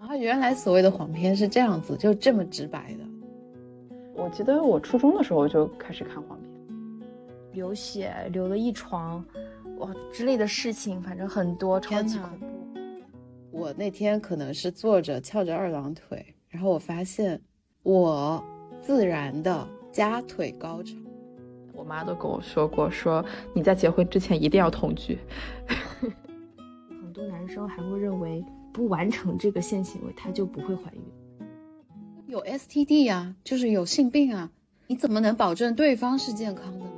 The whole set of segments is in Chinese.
啊，原来所谓的黄片是这样子，就这么直白的。我记得我初中的时候就开始看黄片，流血流了一床，哇之类的事情，反正很多，超级恐怖。我那天可能是坐着翘着二郎腿，然后我发现我自然的夹腿高潮。我妈都跟我说过，说你在结婚之前一定要同居。很多男生还会认为不完成这个性行为他就不会怀孕。有 STD 呀，就是有性病啊，你怎么能保证对方是健康的呢？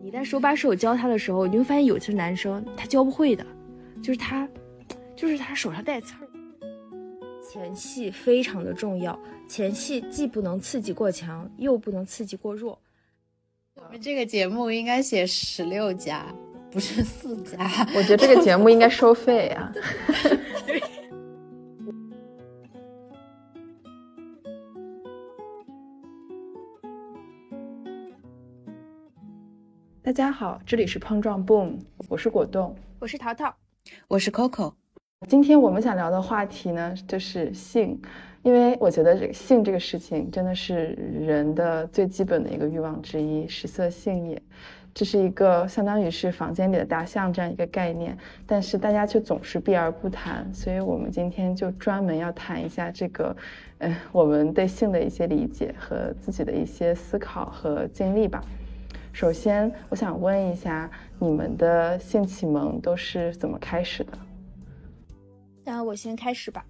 你在手把手教他的时候，你会发现有些男生他教不会的，就是他，就是他手上带刺儿。前戏非常的重要，前戏既不能刺激过强，又不能刺激过弱。我们这个节目应该写十六加，不是四家。我觉得这个节目应该收费啊。大家好，这里是碰撞 Boom，我是果冻，我是淘淘，我是 Coco。今天我们想聊的话题呢，就是性。因为我觉得这个性这个事情真的是人的最基本的一个欲望之一，食色性也，这是一个相当于是房间里的大象这样一个概念，但是大家却总是避而不谈，所以我们今天就专门要谈一下这个，嗯，我们对性的一些理解和自己的一些思考和经历吧。首先，我想问一下，你们的性启蒙都是怎么开始的？那我先开始吧。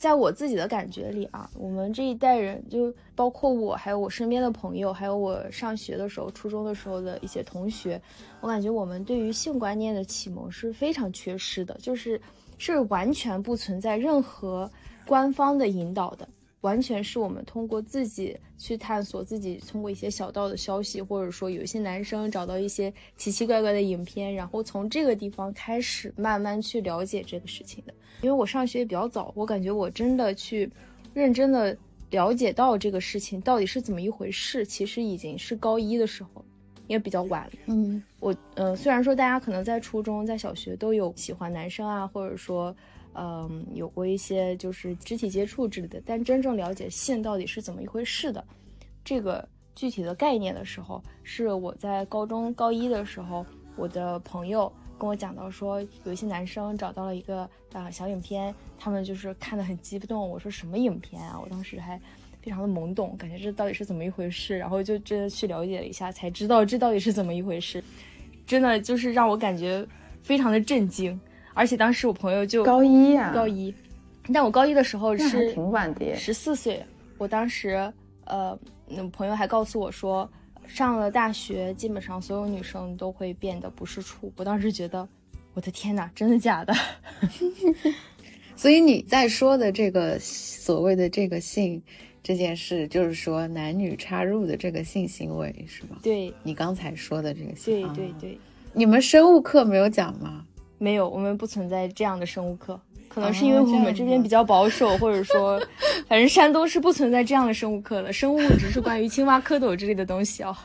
在我自己的感觉里啊，我们这一代人，就包括我，还有我身边的朋友，还有我上学的时候、初中的时候的一些同学，我感觉我们对于性观念的启蒙是非常缺失的，就是是完全不存在任何官方的引导的。完全是我们通过自己去探索，自己通过一些小道的消息，或者说有一些男生找到一些奇奇怪怪的影片，然后从这个地方开始慢慢去了解这个事情的。因为我上学也比较早，我感觉我真的去认真的了解到这个事情到底是怎么一回事，其实已经是高一的时候，也比较晚。嗯，我呃虽然说大家可能在初中、在小学都有喜欢男生啊，或者说。嗯，有过一些就是肢体接触之类的，但真正了解性到底是怎么一回事的，这个具体的概念的时候，是我在高中高一的时候，我的朋友跟我讲到说，有一些男生找到了一个啊小影片，他们就是看得很激动。我说什么影片啊？我当时还非常的懵懂，感觉这到底是怎么一回事？然后就真的去了解了一下，才知道这到底是怎么一回事，真的就是让我感觉非常的震惊。而且当时我朋友就高一呀，高一，但我高一的时候是挺晚的，十四岁。我当时，呃，那朋友还告诉我说，上了大学，基本上所有女生都会变得不是处。我当时觉得，我的天哪，真的假的？所以你在说的这个所谓的这个性这件事，就是说男女插入的这个性行为是吗？对，你刚才说的这个性，对对对。你们生物课没有讲吗？没有，我们不存在这样的生物课，可能是因为我们这边比较保守，或者说，反正山东是不存在这样的生物课的。生物只是关于青蛙、蝌蚪之类的东西啊。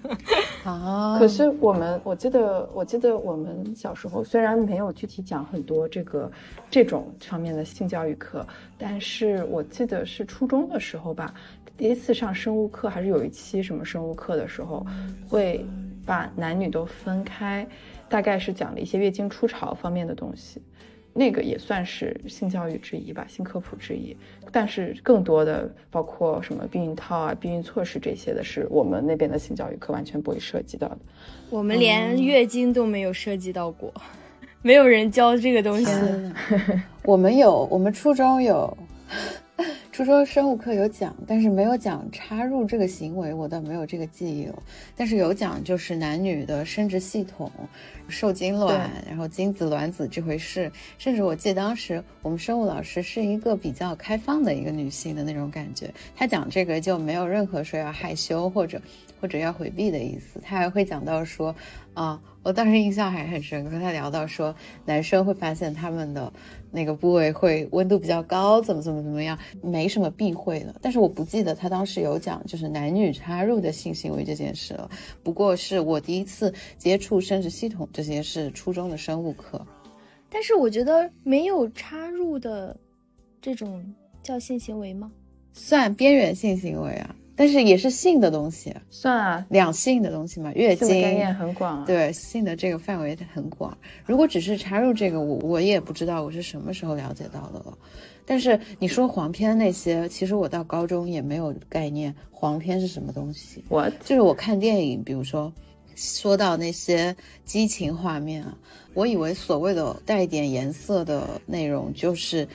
啊，可是我们，我记得，我记得我们小时候虽然没有具体讲很多这个这种方面的性教育课，但是我记得是初中的时候吧，第一次上生物课还是有一期什么生物课的时候，会把男女都分开。大概是讲了一些月经初潮方面的东西，那个也算是性教育之一吧，性科普之一。但是更多的包括什么避孕套啊、避孕措施这些的，是我们那边的性教育课完全不会涉及到的。我们连月经都没有涉及到过，没有人教这个东西。我们有，我们初中有。初中生物课有讲，但是没有讲插入这个行为，我倒没有这个记忆了。但是有讲，就是男女的生殖系统、受精卵，然后精子、卵子这回事。甚至我记得当时我们生物老师是一个比较开放的一个女性的那种感觉，她讲这个就没有任何说要害羞或者或者要回避的意思。她还会讲到说，啊，我当时印象还很深刻，她聊到说男生会发现他们的。那个部位会温度比较高，怎么怎么怎么样，没什么避讳的。但是我不记得他当时有讲就是男女插入的性行为这件事了。不过是我第一次接触生殖系统这些是初中的生物课。但是我觉得没有插入的这种叫性行为吗？算边缘性行为啊，但是也是性的东西，算啊，两性的东西嘛，月经概念很广，对性的这个范围很广。如果只是插入这个，我我也不知道我是什么时候了解到的了。但是你说黄片那些，其实我到高中也没有概念，黄片是什么东西。我就是我看电影，比如说说到那些激情画面啊，我以为所谓的带一点颜色的内容就是。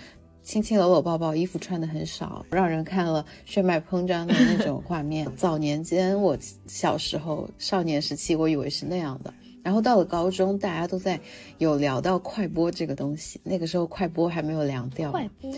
亲亲搂搂抱抱，衣服穿的很少，让人看了血脉膨胀的那种画面。早年间，我小时候少年时期，我以为是那样的。然后到了高中，大家都在有聊到快播这个东西，那个时候快播还没有凉掉。快播，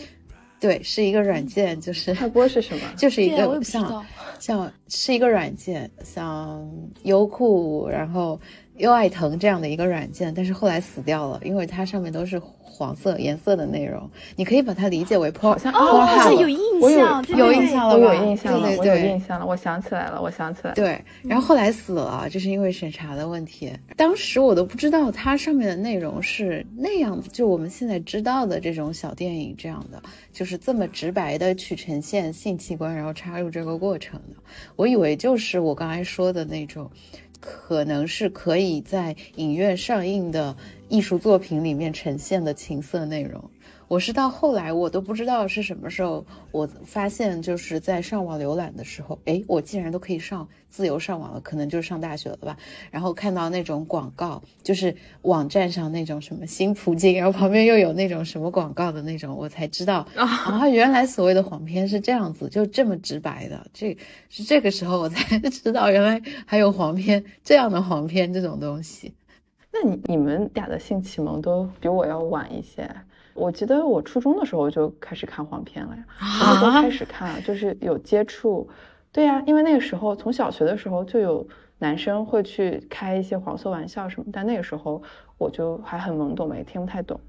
对，是一个软件，就是快播是什么？就是一个像像是一个软件，像优酷，然后优爱腾这样的一个软件，但是后来死掉了，因为它上面都是。黄色颜色的内容，你可以把它理解为破，好像哦，有印象，有印象了吧？有印象了，对对对，有印象了，我想起来了，我想起来了。对，然后后来死了，就是因为审查的问题。当时我都不知道它上面的内容是那样子，就我们现在知道的这种小电影这样的，就是这么直白的去呈现性器官，然后插入这个过程的。我以为就是我刚才说的那种。可能是可以在影院上映的艺术作品里面呈现的情色内容。我是到后来我都不知道是什么时候，我发现就是在上网浏览的时候，哎，我竟然都可以上自由上网了，可能就是上大学了吧。然后看到那种广告，就是网站上那种什么新葡京，然后旁边又有那种什么广告的那种，我才知道啊，原来所谓的黄片是这样子，就这么直白的。这是这个时候我才 知道，原来还有黄片这样的黄片这种东西。那你你们俩的性启蒙都比我要晚一些。我记得我初中的时候就开始看黄片了呀，什么时候开始看？就是有接触，对呀，因为那个时候从小学的时候就有男生会去开一些黄色玩笑什么，但那个时候我就还很懵懂嘛，也听不太懂。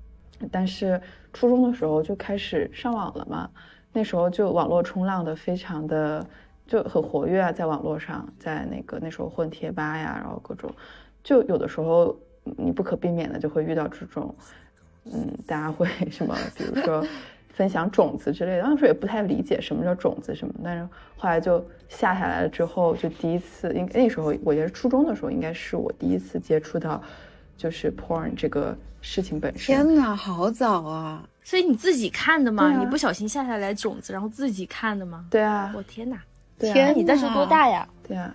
但是初中的时候就开始上网了嘛，那时候就网络冲浪的非常的就很活跃啊，在网络上，在那个那时候混贴吧呀，然后各种，就有的时候你不可避免的就会遇到这种。嗯，大家会 什么？比如说分享种子之类的，当时也不太理解什么叫种子什么，但是后来就下下来了之后，就第一次，应那时候我觉得初中的时候，应该是我第一次接触到就是 porn 这个事情本身。天哪，好早啊！所以你自己看的吗？你不小心下下来种子，然后自己看的吗？对啊。我天哪！天，你那时候多大呀？对啊，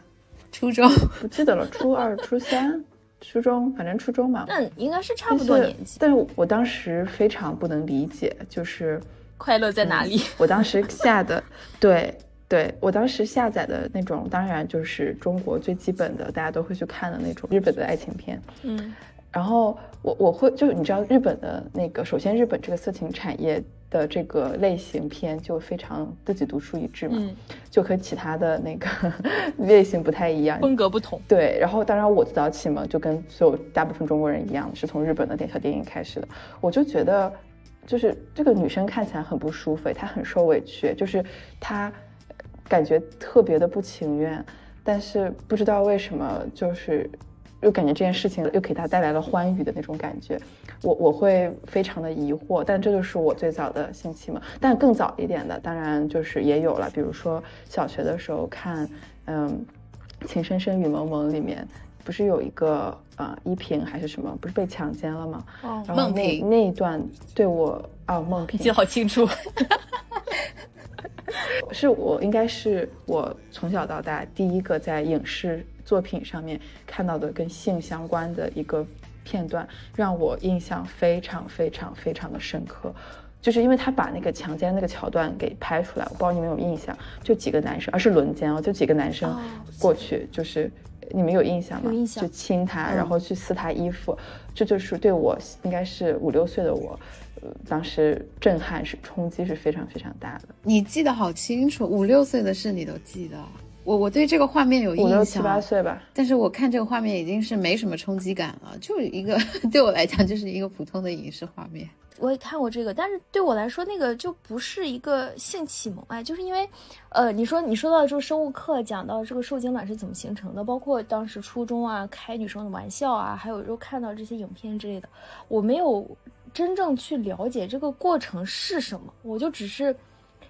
初中不记得了，初二、初三。初中，反正初中嘛，那应该是差不多年纪。但是我当时非常不能理解，就是快乐在哪里？我当时下的，对对，我当时下载的那种，当然就是中国最基本的，大家都会去看的那种日本的爱情片。嗯，然后我我会就你知道日本的那个，首先日本这个色情产业。的这个类型片就非常自己独树一帜嘛，就和其他的那个 类型不太一样，风格不同。对，然后当然我早起嘛，就跟所有大部分中国人一样，是从日本的点小电影开始的。我就觉得，就是这个女生看起来很不舒服，她很受委屈，就是她感觉特别的不情愿，但是不知道为什么，就是又感觉这件事情又给他带来了欢愉的那种感觉。我我会非常的疑惑，但这就是我最早的性启蒙。但更早一点的，当然就是也有了，比如说小学的时候看，嗯，《情深深雨蒙蒙》里面不是有一个呃依萍还是什么，不是被强奸了吗？哦，孟平那一段对我啊，孟萍记得好清楚，是我应该是我从小到大第一个在影视作品上面看到的跟性相关的一个。片段让我印象非常非常非常的深刻，就是因为他把那个强奸那个桥段给拍出来，我不知道你们有印象，就几个男生，而是轮奸哦，就几个男生过去，就是你们有印象吗？有印象。就亲他，然后去撕他衣服，这就是对我应该是五六岁的我，当时震撼是冲击是非常非常大的。你记得好清楚，五六岁的事你都记得。我我对这个画面有印象，五六七八岁吧。但是我看这个画面已经是没什么冲击感了，就一个 对我来讲就是一个普通的影视画面。我也看过这个，但是对我来说那个就不是一个性启蒙哎，就是因为，呃，你说你说到这个生物课讲到这个受精卵是怎么形成的，包括当时初中啊开女生的玩笑啊，还有时候看到这些影片之类的，我没有真正去了解这个过程是什么，我就只是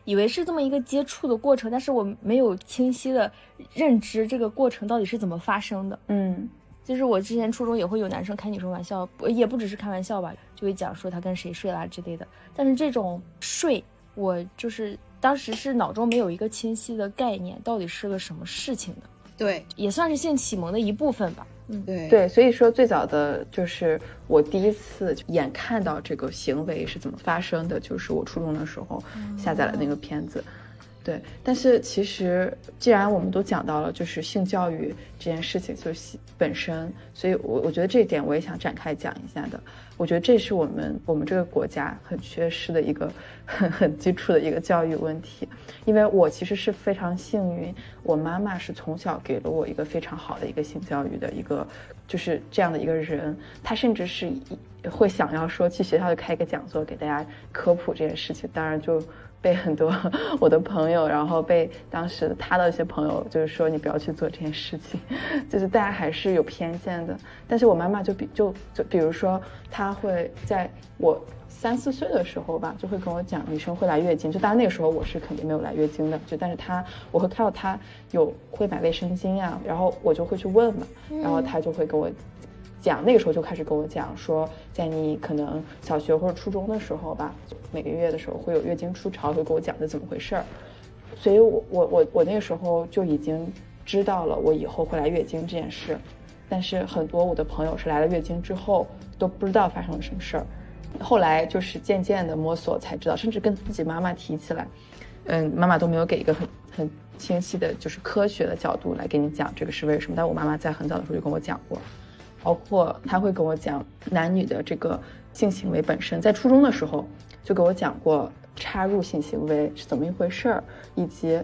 以为是这么一个接触的过程，但是我没有清晰的认知这个过程到底是怎么发生的。嗯，就是我之前初中也会有男生开女生玩笑，也不只是开玩笑吧，就会讲说他跟谁睡啦之类的。但是这种睡，我就是当时是脑中没有一个清晰的概念，到底是个什么事情的。对，也算是性启蒙的一部分吧。嗯，对。对，所以说最早的就是我第一次眼看到这个行为是怎么发生的，就是我初中的时候下载了那个片子。对，但是其实既然我们都讲到了，就是性教育这件事情就是本身，所以我我觉得这一点我也想展开讲一下的。我觉得这是我们我们这个国家很缺失的一个很很基础的一个教育问题。因为我其实是非常幸运，我妈妈是从小给了我一个非常好的一个性教育的一个，就是这样的一个人。她甚至是一会想要说去学校就开一个讲座给大家科普这件事情，当然就。被很多 我的朋友，然后被当时他的一些朋友，就是说你不要去做这件事情，就是大家还是有偏见的。但是我妈妈就比就就比如说，她会在我三四岁的时候吧，就会跟我讲女生会来月经，就当然那个时候我是肯定没有来月经的，就但是她我会看到她有会买卫生巾呀，然后我就会去问嘛，然后她就会跟我。讲那个时候就开始跟我讲说，在你可能小学或者初中的时候吧，每个月的时候会有月经初潮，会跟我讲这怎么回事儿。所以，我我我我那个时候就已经知道了我以后会来月经这件事。但是很多我的朋友是来了月经之后都不知道发生了什么事儿，后来就是渐渐的摸索才知道，甚至跟自己妈妈提起来，嗯，妈妈都没有给一个很很清晰的，就是科学的角度来给你讲这个是为什么。但我妈妈在很早的时候就跟我讲过。包括他会跟我讲男女的这个性行为本身，在初中的时候就给我讲过插入性行为是怎么一回事儿，以及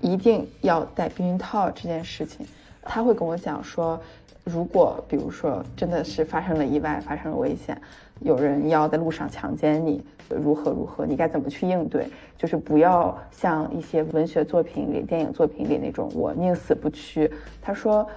一定要戴避孕套这件事情。他会跟我讲说，如果比如说真的是发生了意外，发生了危险，有人要在路上强奸你，如何如何，你该怎么去应对？就是不要像一些文学作品里、电影作品里那种我宁死不屈。他说。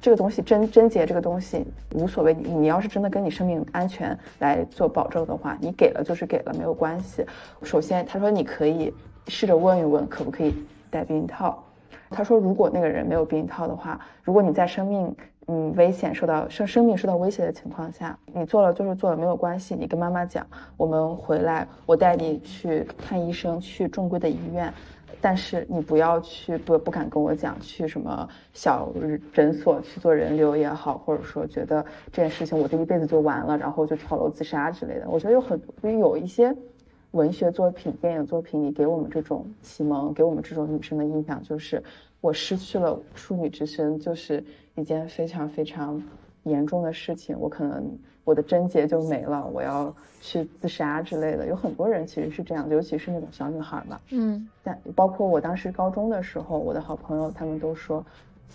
这个东西贞贞洁，这个东西无所谓。你你要是真的跟你生命安全来做保证的话，你给了就是给了，没有关系。首先，他说你可以试着问一问，可不可以戴避孕套。他说，如果那个人没有避孕套的话，如果你在生命嗯危险受到生生命受到威胁的情况下，你做了就是做了，没有关系。你跟妈妈讲，我们回来，我带你去看医生，去正规的医院。但是你不要去不不敢跟我讲去什么小诊所去做人流也好，或者说觉得这件事情我这一辈子就完了，然后就跳楼自杀之类的。我觉得有很多有一些文学作品、电影作品，你给我们这种启蒙，给我们这种女生的印象就是我失去了处女之身，就是一件非常非常严重的事情，我可能。我的贞洁就没了，我要去自杀之类的。有很多人其实是这样，尤其是那种小女孩嘛。嗯，但包括我当时高中的时候，我的好朋友他们都说，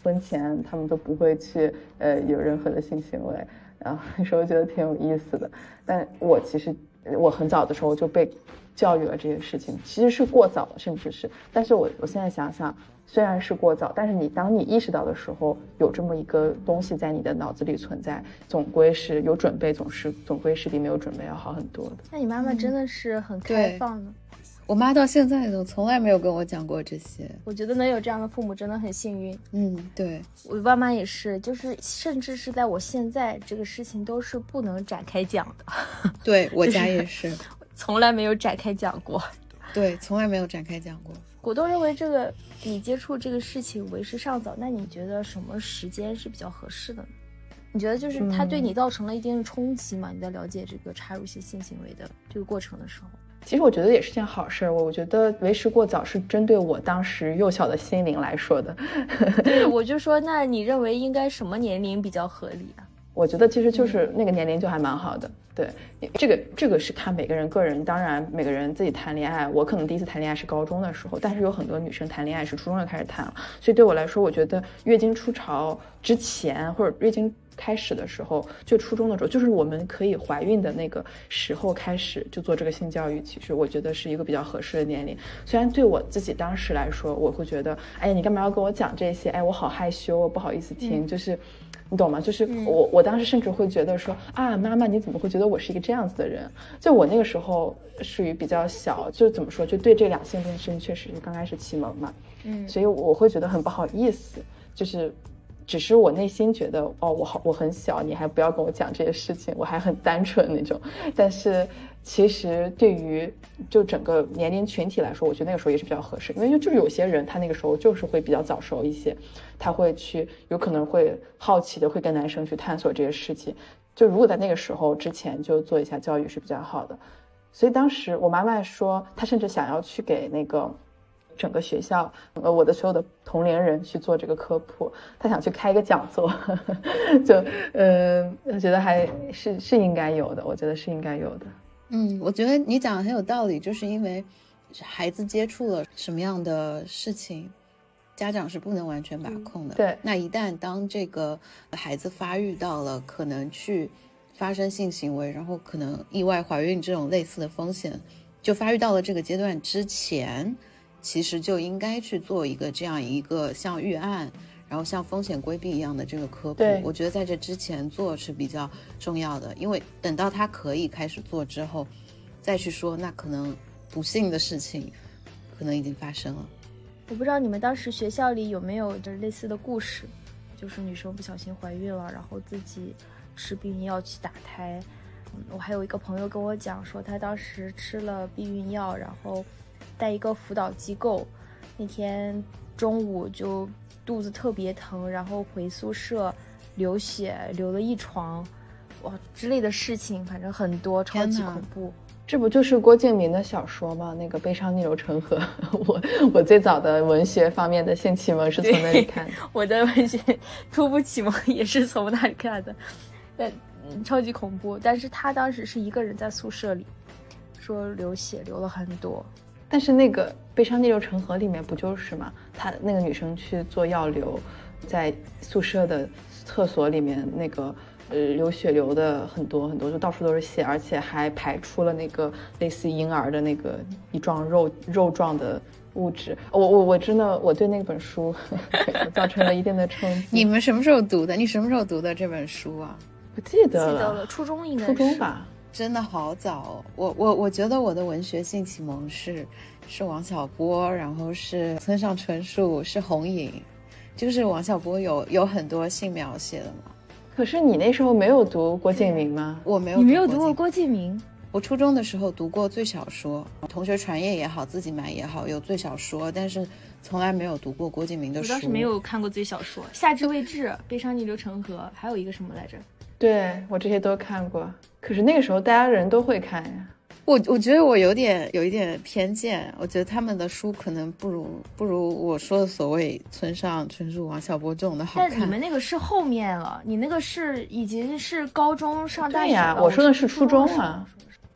婚前他们都不会去呃有任何的性行为。然后那时候觉得挺有意思的。但我其实我很早的时候就被教育了这些事情，其实是过早了，甚至是。但是我我现在想想。虽然是过早，但是你当你意识到的时候，有这么一个东西在你的脑子里存在，总归是有准备，总是总归是比没有准备要好很多的。那你妈妈真的是很开放的，我妈到现在都从来没有跟我讲过这些。我觉得能有这样的父母真的很幸运。嗯，对我爸妈也是，就是甚至是在我现在这个事情都是不能展开讲的。对我 家也是，从来没有展开讲过。对，从来没有展开讲过。果冻认为这个你接触这个事情为时尚早，那你觉得什么时间是比较合适的呢？你觉得就是它对你造成了一定的冲击吗？你在了解这个插入性性行为的这个过程的时候，其实我觉得也是件好事。我我觉得为时过早是针对我当时幼小的心灵来说的。对，我就说，那你认为应该什么年龄比较合理啊？我觉得其实就是那个年龄就还蛮好的。对，这个这个是看每个人个人，当然每个人自己谈恋爱，我可能第一次谈恋爱是高中的时候，但是有很多女生谈恋爱是初中就开始谈了，所以对我来说，我觉得月经初潮之前或者月经开始的时候，就初中的时候，就是我们可以怀孕的那个时候开始就做这个性教育，其实我觉得是一个比较合适的年龄。虽然对我自己当时来说，我会觉得，哎呀，你干嘛要跟我讲这些？哎，我好害羞，我不好意思听，就是。你懂吗？就是我我当时甚至会觉得说啊，妈妈你怎么会觉得我是一个这样子的人？就我那个时候属于比较小，就怎么说，就对这两性这件事情确实是刚开始启蒙嘛，嗯，所以我会觉得很不好意思，就是只是我内心觉得哦，我好我很小，你还不要跟我讲这些事情，我还很单纯那种，但是。其实对于就整个年龄群体来说，我觉得那个时候也是比较合适，因为就是有些人他那个时候就是会比较早熟一些，他会去有可能会好奇的会跟男生去探索这些事情。就如果在那个时候之前就做一下教育是比较好的。所以当时我妈妈说，她甚至想要去给那个整个学校呃我的所有的同龄人去做这个科普，她想去开一个讲座，就嗯，我觉得还是是应该有的，我觉得是应该有的。嗯，我觉得你讲的很有道理，就是因为孩子接触了什么样的事情，家长是不能完全把控的。对，那一旦当这个孩子发育到了可能去发生性行为，然后可能意外怀孕这种类似的风险，就发育到了这个阶段之前，其实就应该去做一个这样一个像预案。然后像风险规避一样的这个科普，我觉得在这之前做是比较重要的，因为等到他可以开始做之后，再去说，那可能不幸的事情可能已经发生了。我不知道你们当时学校里有没有就是类似的故事，就是女生不小心怀孕了，然后自己吃避孕药去打胎。我还有一个朋友跟我讲说，他当时吃了避孕药，然后在一个辅导机构，那天中午就。肚子特别疼，然后回宿舍流血流了一床，哇之类的事情，反正很多，超级恐怖。这不就是郭敬明的小说吗？那个《悲伤逆流成河》。我我最早的文学方面的性启蒙是从那里看的。我的文学初步启蒙也是从那里看的，但超级恐怖。但是他当时是一个人在宿舍里，说流血流了很多。但是那个《悲伤逆流成河》里面不就是吗？他那个女生去做药流，在宿舍的厕所里面，那个呃流血流的很多很多，就到处都是血，而且还排出了那个类似婴儿的那个一状肉肉状的物质。我我我真的我对那本书 造成了一定的冲击。你们什么时候读的？你什么时候读的这本书啊？不记得了，初中应该初中吧。真的好早哦，我我我觉得我的文学性启蒙是是王小波，然后是村上春树，是红影，就是王小波有有很多性描写的嘛。可是你那时候没有读郭敬明吗？我没有，你没有读过郭敬明。我初中的时候读过最小说，同学传阅也好，自己买也好，有最小说，但是从来没有读过郭敬明的书。我倒是没有看过最小说，《夏至未至》《悲伤逆流成河》，还有一个什么来着？对我这些都看过，可是那个时候大家人都会看呀。我我觉得我有点有一点偏见，我觉得他们的书可能不如不如我说的所谓村上春树、王小波这种的好看。但你们那个是后面了，你那个是已经是高中上大学了。我说的是初中啊。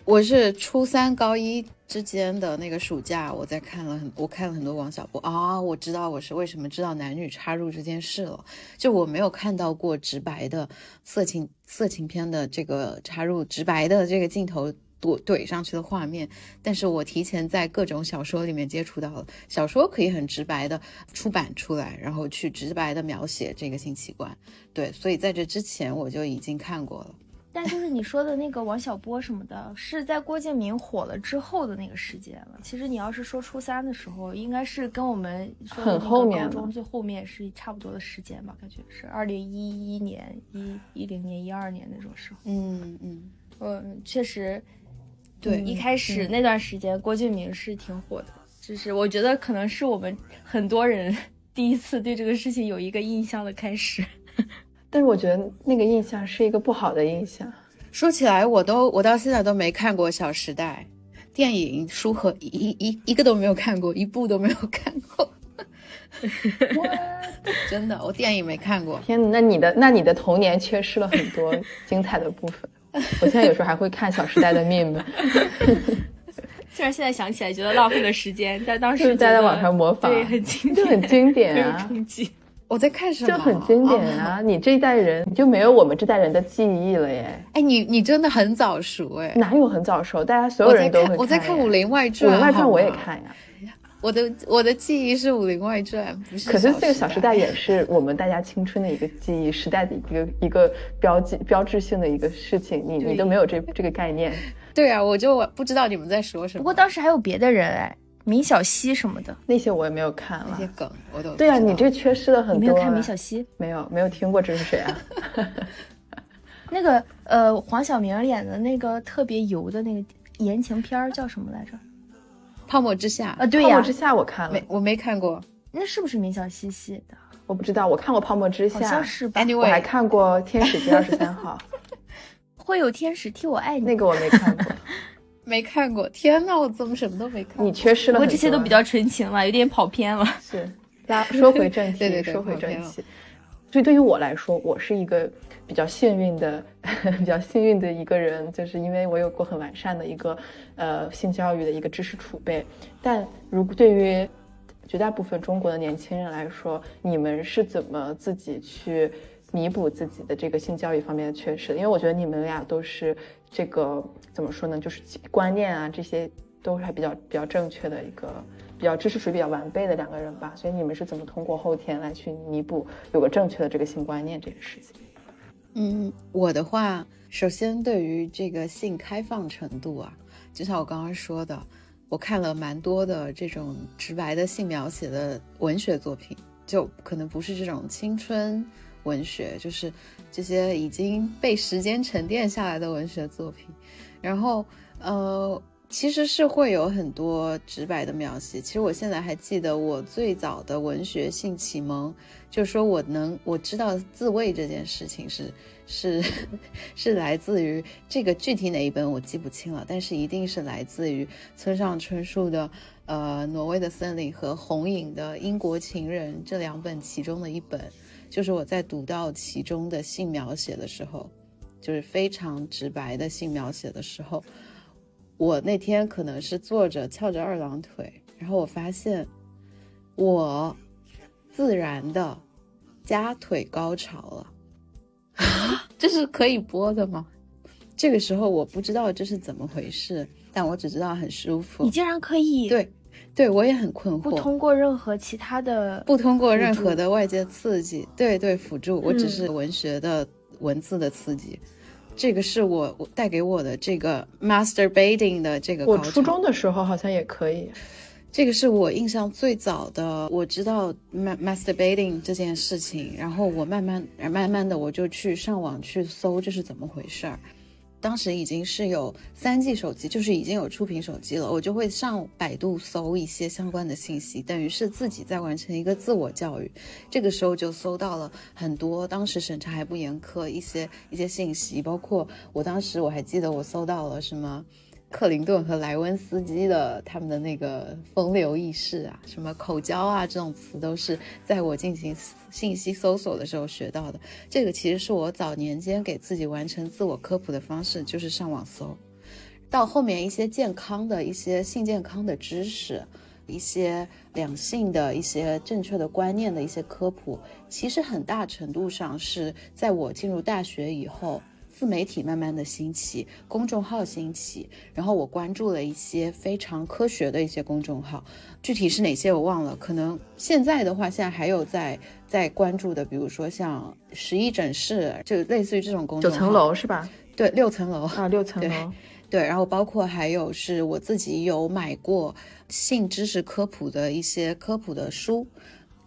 我是初三高一之间的那个暑假，我在看了很，我看了很多王小波啊，我知道我是为什么知道男女插入这件事了。就我没有看到过直白的色情色情片的这个插入，直白的这个镜头怼怼上去的画面，但是我提前在各种小说里面接触到了，小说可以很直白的出版出来，然后去直白的描写这个性器官。对，所以在这之前我就已经看过了。但就是你说的那个王小波什么的，是在郭敬明火了之后的那个时间了。其实你要是说初三的时候，应该是跟我们很后面高中最后面是差不多的时间吧？感觉是二零一一年、一一零年、一二年那种时候。嗯嗯嗯，确实，对，一开始那段时间郭敬明是挺火的，就是我觉得可能是我们很多人 第一次对这个事情有一个印象的开始。但是我觉得那个印象是一个不好的印象。说起来，我都我到现在都没看过《小时代》电影，书和一一一个都没有看过，一部都没有看过。真的，我电影没看过。天哪，那你的那你的童年缺失了很多精彩的部分。我现在有时候还会看《小时代》的 meme。虽然现在想起来觉得浪费了时间，但当时是在在网上模仿，对，很经典，很经典啊，冲击。我在看什么？就很经典啊！你这一代人，你就没有我们这代人的记忆了耶！哎，你你真的很早熟哎！哪有很早熟？大家所有人都会看。我在看《武林外传》，《武林外传》我也看呀。我的我的记忆是《武林外传》，不是。可是这个《小时时代》也是我们大家青春的一个记忆，时代的一个一个标记、标志性的一个事情。你你都没有这这个概念。对啊，我就不知道你们在说什么。不过当时还有别的人哎，明晓溪什么的，那些我也没有看了。那些梗我都对啊，你这缺失了很多。你没有看米小溪？没有，没有听过，这是谁啊？那个呃，黄晓明演的那个特别油的那个言情片儿叫什么来着？泡沫之夏啊，对呀，泡沫之夏我看了，没我没看过，那是不是米小溪写的？我不知道，我看过泡沫之夏，好像是吧。Anyway，我还看过天使第二十三号，会有天使替我爱你，那个我没看过，没看过。天呐，我怎么什么都没看？你缺失了，我这些都比较纯情了，有点跑偏了。是，拉说回正题，对对对，说回正题。所以对于我来说，我是一个比较幸运的、比较幸运的一个人，就是因为我有过很完善的一个呃性教育的一个知识储备。但如果对于绝大部分中国的年轻人来说，你们是怎么自己去弥补自己的这个性教育方面的缺失？因为我觉得你们俩都是这个怎么说呢？就是观念啊，这些都是还比较比较正确的一个。比较知识水平比较完备的两个人吧，所以你们是怎么通过后天来去弥补有个正确的这个性观念这件事情？嗯，我的话，首先对于这个性开放程度啊，就像我刚刚说的，我看了蛮多的这种直白的性描写的文学作品，就可能不是这种青春文学，就是这些已经被时间沉淀下来的文学作品，然后呃。其实是会有很多直白的描写。其实我现在还记得我最早的文学性启蒙，就是说我能我知道自慰这件事情是是 是来自于这个具体哪一本我记不清了，但是一定是来自于村上春树的呃《挪威的森林》和红影的《英国情人》这两本其中的一本。就是我在读到其中的性描写的时候，就是非常直白的性描写的时候。我那天可能是坐着翘着二郎腿，然后我发现我自然的夹腿高潮了，这是可以播的吗？这个时候我不知道这是怎么回事，但我只知道很舒服。你竟然可以？对，对我也很困惑。不通过任何其他的，不通过任何的外界刺激，对对，辅助，我只是文学的文字的刺激。这个是我我带给我的这个 masturbating 的这个。我初中的时候好像也可以。这个是我印象最早的，我知道 masturbating 这件事情，然后我慢慢慢慢的我就去上网去搜这是怎么回事儿。当时已经是有三 G 手机，就是已经有触屏手机了，我就会上百度搜一些相关的信息，等于是自己在完成一个自我教育。这个时候就搜到了很多，当时审查还不严苛，一些一些信息，包括我当时我还记得我搜到了什么。克林顿和莱温斯基的他们的那个风流轶事啊，什么口交啊这种词，都是在我进行信息搜索的时候学到的。这个其实是我早年间给自己完成自我科普的方式，就是上网搜。到后面一些健康的一些性健康的知识，一些两性的一些正确的观念的一些科普，其实很大程度上是在我进入大学以后。自媒体慢慢的兴起，公众号兴起，然后我关注了一些非常科学的一些公众号，具体是哪些我忘了。可能现在的话，现在还有在在关注的，比如说像十一诊室，就类似于这种公众号。九层楼是吧？对，六层楼啊，六层楼。对，然后包括还有是我自己有买过性知识科普的一些科普的书，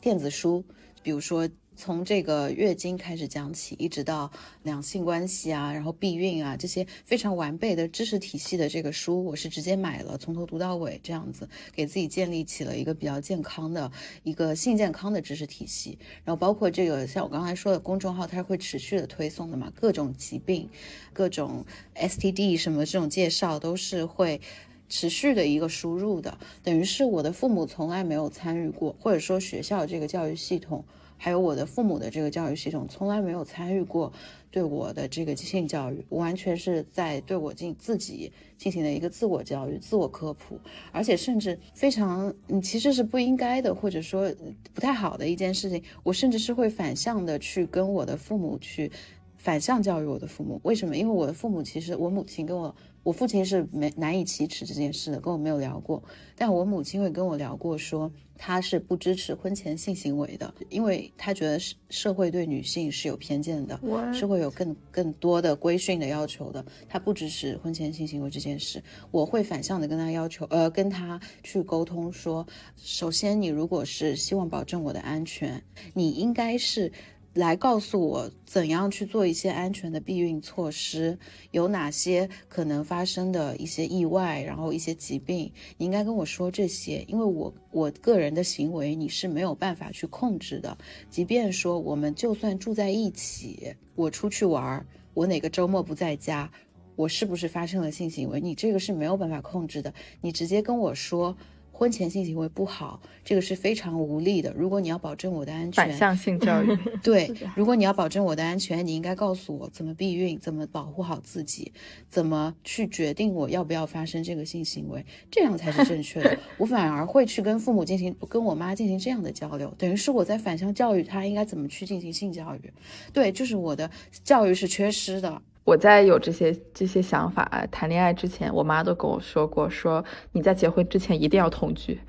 电子书，比如说。从这个月经开始讲起，一直到两性关系啊，然后避孕啊，这些非常完备的知识体系的这个书，我是直接买了，从头读到尾，这样子给自己建立起了一个比较健康的一个性健康的知识体系。然后包括这个像我刚才说的公众号，它是会持续的推送的嘛，各种疾病、各种 STD 什么这种介绍都是会持续的一个输入的。等于是我的父母从来没有参与过，或者说学校这个教育系统。还有我的父母的这个教育系统从来没有参与过对我的这个性教育，完全是在对我进自己进行的一个自我教育、自我科普，而且甚至非常嗯，其实是不应该的，或者说不太好的一件事情。我甚至是会反向的去跟我的父母去反向教育我的父母。为什么？因为我的父母其实，我母亲跟我，我父亲是没难以启齿这件事的，跟我没有聊过。但我母亲会跟我聊过，说她是不支持婚前性行为的，因为她觉得社社会对女性是有偏见的，是会有更更多的规训的要求的。她不支持婚前性行为这件事。我会反向的跟她要求，呃，跟她去沟通说，首先你如果是希望保证我的安全，你应该是。来告诉我怎样去做一些安全的避孕措施，有哪些可能发生的一些意外，然后一些疾病，你应该跟我说这些，因为我我个人的行为你是没有办法去控制的。即便说我们就算住在一起，我出去玩，我哪个周末不在家，我是不是发生了性行为，你这个是没有办法控制的。你直接跟我说。婚前性行为不好，这个是非常无力的。如果你要保证我的安全，反向性教育，对，如果你要保证我的安全，你应该告诉我怎么避孕，怎么保护好自己，怎么去决定我要不要发生这个性行为，这样才是正确的。我反而会去跟父母进行，跟我妈进行这样的交流，等于是我在反向教育他应该怎么去进行性教育。对，就是我的教育是缺失的。我在有这些这些想法谈恋爱之前，我妈都跟我说过，说你在结婚之前一定要同居。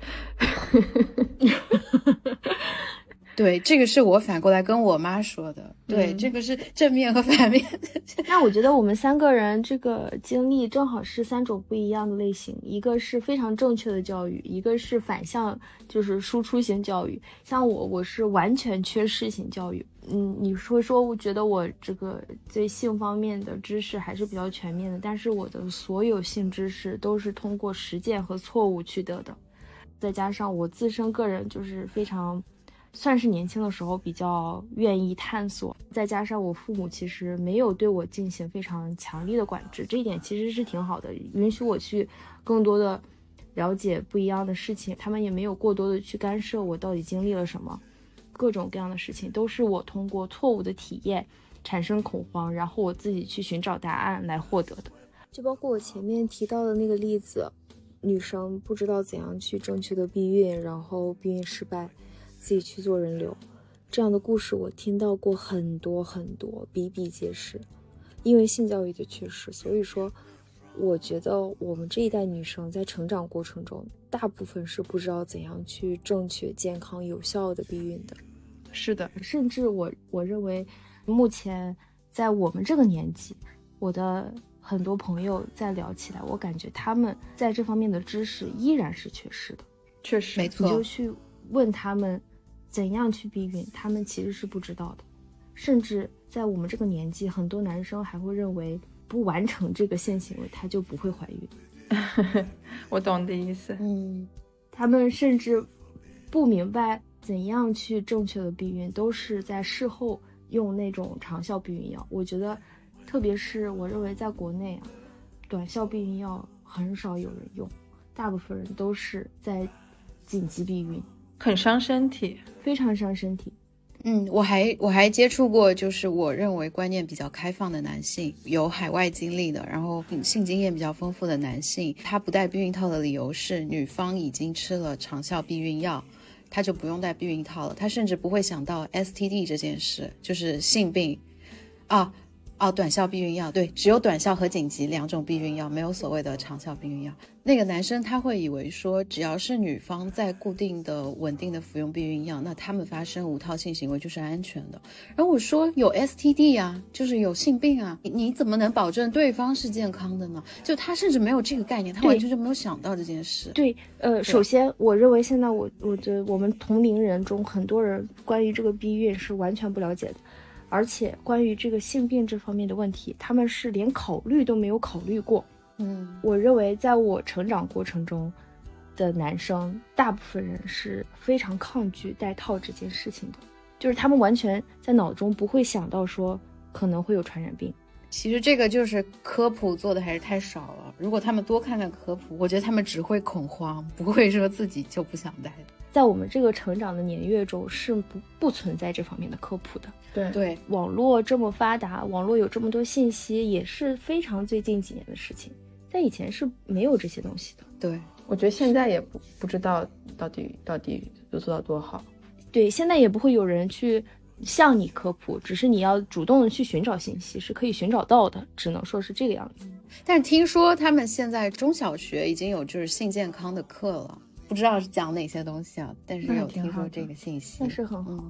对，这个是我反过来跟我妈说的。对，这个是正面和反面。那我觉得我们三个人这个经历正好是三种不一样的类型，一个是非常正确的教育，一个是反向就是输出型教育。像我，我是完全缺失型教育。嗯，你会说，我觉得我这个对性方面的知识还是比较全面的，但是我的所有性知识都是通过实践和错误取得的，再加上我自身个人就是非常。算是年轻的时候比较愿意探索，再加上我父母其实没有对我进行非常强力的管制，这一点其实是挺好的，允许我去更多的了解不一样的事情。他们也没有过多的去干涉我到底经历了什么，各种各样的事情都是我通过错误的体验产生恐慌，然后我自己去寻找答案来获得的。就包括我前面提到的那个例子，女生不知道怎样去正确的避孕，然后避孕失败。自己去做人流，这样的故事我听到过很多很多，比比皆是。因为性教育的缺失，所以说，我觉得我们这一代女生在成长过程中，大部分是不知道怎样去正确、健康、有效的避孕的。是的，甚至我我认为，目前在我们这个年纪，我的很多朋友在聊起来，我感觉他们在这方面的知识依然是缺失的。确实，没错。你就去问他们。怎样去避孕？他们其实是不知道的，甚至在我们这个年纪，很多男生还会认为不完成这个性行为他就不会怀孕。我懂你的意思。嗯，他们甚至不明白怎样去正确的避孕，都是在事后用那种长效避孕药。我觉得，特别是我认为在国内啊，短效避孕药很少有人用，大部分人都是在紧急避孕。很伤身体，非常伤身体。嗯，我还我还接触过，就是我认为观念比较开放的男性，有海外经历的，然后性经验比较丰富的男性，他不戴避孕套的理由是女方已经吃了长效避孕药，他就不用戴避孕套了，他甚至不会想到 STD 这件事，就是性病啊。哦，短效避孕药对，只有短效和紧急两种避孕药，没有所谓的长效避孕药。那个男生他会以为说，只要是女方在固定的、稳定的服用避孕药，那他们发生无套性行为就是安全的。然后我说有 STD 啊，就是有性病啊，你你怎么能保证对方是健康的呢？就他甚至没有这个概念，他完全就没有想到这件事。对，呃，首先我认为现在我我觉得我们同龄人中很多人关于这个避孕是完全不了解的。而且关于这个性病这方面的问题，他们是连考虑都没有考虑过。嗯，我认为在我成长过程中的男生，大部分人是非常抗拒戴套这件事情的，就是他们完全在脑中不会想到说可能会有传染病。其实这个就是科普做的还是太少了。如果他们多看看科普，我觉得他们只会恐慌，不会说自己就不想戴。在我们这个成长的年月中，是不不存在这方面的科普的。对对，网络这么发达，网络有这么多信息，也是非常最近几年的事情，在以前是没有这些东西的。对，我觉得现在也不不知道到底到底有做到多好。对，现在也不会有人去向你科普，只是你要主动的去寻找信息，是可以寻找到的，只能说是这个样子。但是听说他们现在中小学已经有就是性健康的课了，不知道是讲哪些东西啊？但是有听说这个信息，那是很好。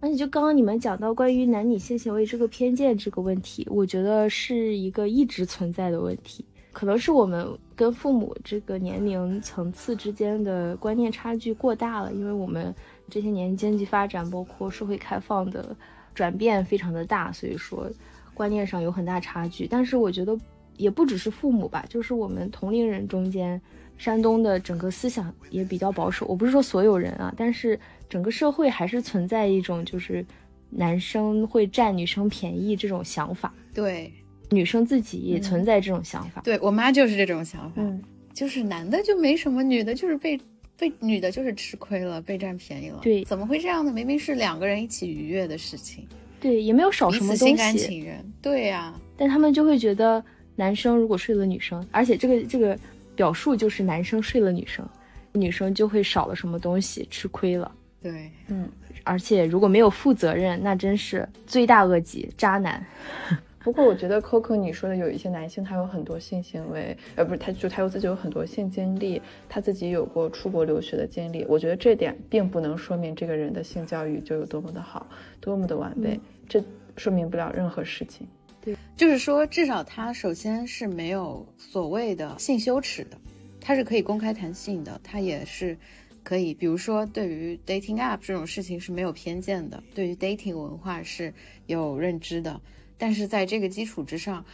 而且就刚刚你们讲到关于男女性行为这个偏见这个问题，我觉得是一个一直存在的问题，可能是我们跟父母这个年龄层次之间的观念差距过大了，因为我们。这些年经济发展，包括社会开放的转变非常的大，所以说观念上有很大差距。但是我觉得也不只是父母吧，就是我们同龄人中间，山东的整个思想也比较保守。我不是说所有人啊，但是整个社会还是存在一种就是男生会占女生便宜这种想法。对，女生自己也存在这种想法。对我妈就是这种想法，嗯就是男的就没什么，女的就是被。被女的就是吃亏了，被占便宜了。对，怎么会这样呢？明明是两个人一起愉悦的事情。对，也没有少什么东西。心甘情愿。对呀，但他们就会觉得，男生如果睡了女生，而且这个这个表述就是男生睡了女生，女生就会少了什么东西，吃亏了。对，嗯，而且如果没有负责任，那真是罪大恶极，渣男。不过我觉得 Coco 你说的有一些男性，他有很多性行为，呃，不是，他就他有自己有很多性经历，他自己有过出国留学的经历。我觉得这点并不能说明这个人的性教育就有多么的好，多么的完备，这说明不了任何事情。对，就是说，至少他首先是没有所谓的性羞耻的，他是可以公开谈性的，他也是可以，比如说对于 dating app 这种事情是没有偏见的，对于 dating 文化是有认知的。但是在这个基础之上，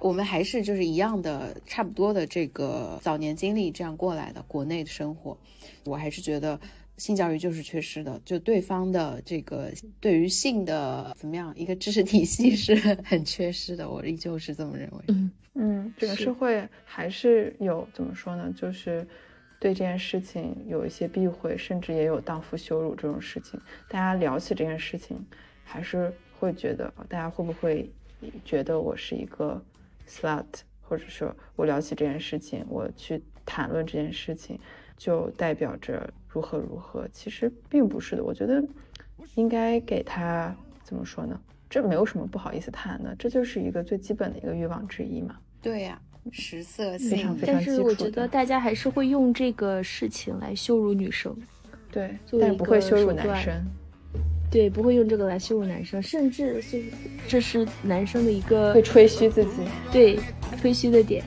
我们还是就是一样的，差不多的这个早年经历这样过来的国内的生活，我还是觉得性教育就是缺失的，就对方的这个对于性的怎么样一个知识体系是很 缺失的，我依旧是这么认为。嗯嗯，这个社会还是有怎么说呢？就是对这件事情有一些避讳，甚至也有荡妇羞辱这种事情。大家聊起这件事情，还是。会觉得大家会不会觉得我是一个 slut，或者说我聊起这件事情，我去谈论这件事情，就代表着如何如何？其实并不是的。我觉得应该给他怎么说呢？这没有什么不好意思谈的，这就是一个最基本的一个欲望之一嘛。对呀，食色性非常非常但是我觉得大家还是会用这个事情来羞辱女生，对，但是不会羞辱男生。对，不会用这个来羞辱男生，甚至是这是男生的一个会吹嘘自己，对，吹嘘的点。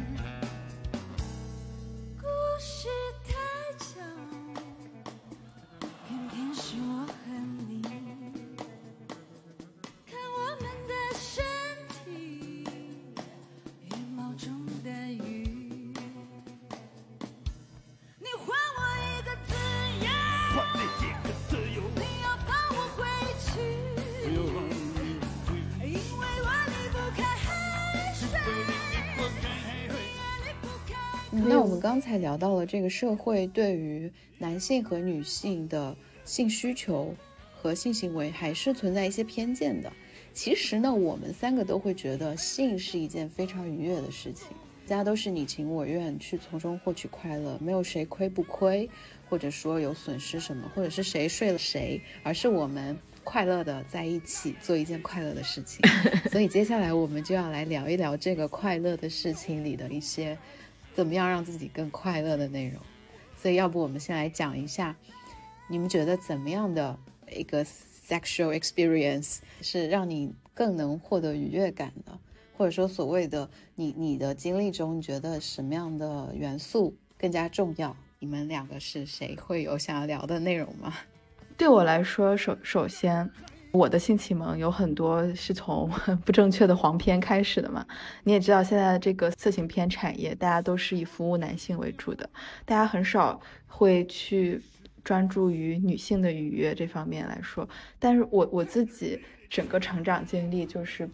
刚才聊到了这个社会对于男性和女性的性需求和性行为还是存在一些偏见的。其实呢，我们三个都会觉得性是一件非常愉悦的事情，大家都是你情我愿去从中获取快乐，没有谁亏不亏，或者说有损失什么，或者是谁睡了谁，而是我们快乐的在一起做一件快乐的事情。所以接下来我们就要来聊一聊这个快乐的事情里的一些。怎么样让自己更快乐的内容？所以要不我们先来讲一下，你们觉得怎么样的一个 sexual experience 是让你更能获得愉悦感的？或者说所谓的你你的经历中，你觉得什么样的元素更加重要？你们两个是谁会有想要聊的内容吗？对我来说，首首先。我的性启蒙有很多是从 不正确的黄片开始的嘛？你也知道，现在这个色情片产业，大家都是以服务男性为主的，大家很少会去专注于女性的愉悦这方面来说。但是我我自己整个成长经历就是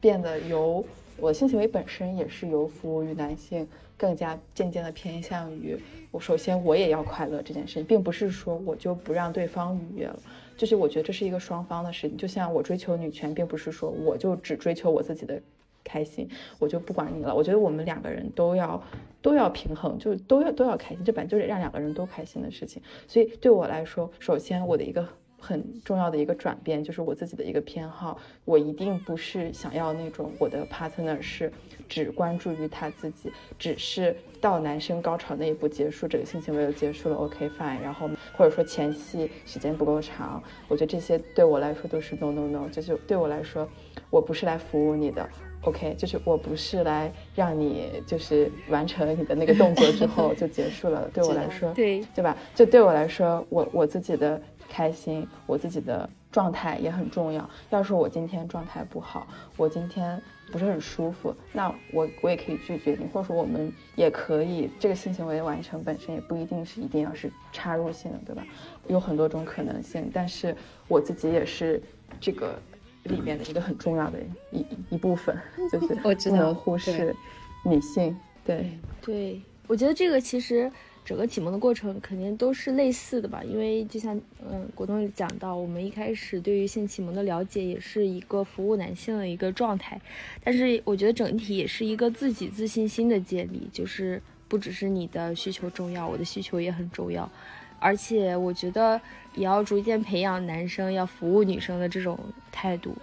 变得由我性行为本身也是由服务于男性，更加渐渐的偏向于我首先我也要快乐这件事情，并不是说我就不让对方愉悦了。就是我觉得这是一个双方的事情，就像我追求女权，并不是说我就只追求我自己的开心，我就不管你了。我觉得我们两个人都要都要平衡，就都要都要开心，这本来就是让两个人都开心的事情。所以对我来说，首先我的一个很重要的一个转变，就是我自己的一个偏好。我一定不是想要那种我的 partner 是只关注于他自己，只是到男生高潮那一步结束，这个性行为就结束了，OK fine。然后或者说前戏时间不够长，我觉得这些对我来说都是 no no no。就是对我来说，我不是来服务你的，OK，就是我不是来让你就是完成你的那个动作之后就结束了。对我来说，对对吧？就对我来说，我我自己的。开心，我自己的状态也很重要。要是我今天状态不好，我今天不是很舒服，那我我也可以拒绝你，或者说我们也可以这个性行为完成本身也不一定是一定要是插入性的，对吧？有很多种可能性。但是我自己也是这个里面的一个很重要的一一部分，就是不能忽视女性。对对，我觉得这个其实。整个启蒙的过程肯定都是类似的吧，因为就像嗯，国栋讲到，我们一开始对于性启蒙的了解也是一个服务男性的一个状态，但是我觉得整体也是一个自己自信心的建立，就是不只是你的需求重要，我的需求也很重要，而且我觉得也要逐渐培养男生要服务女生的这种态度，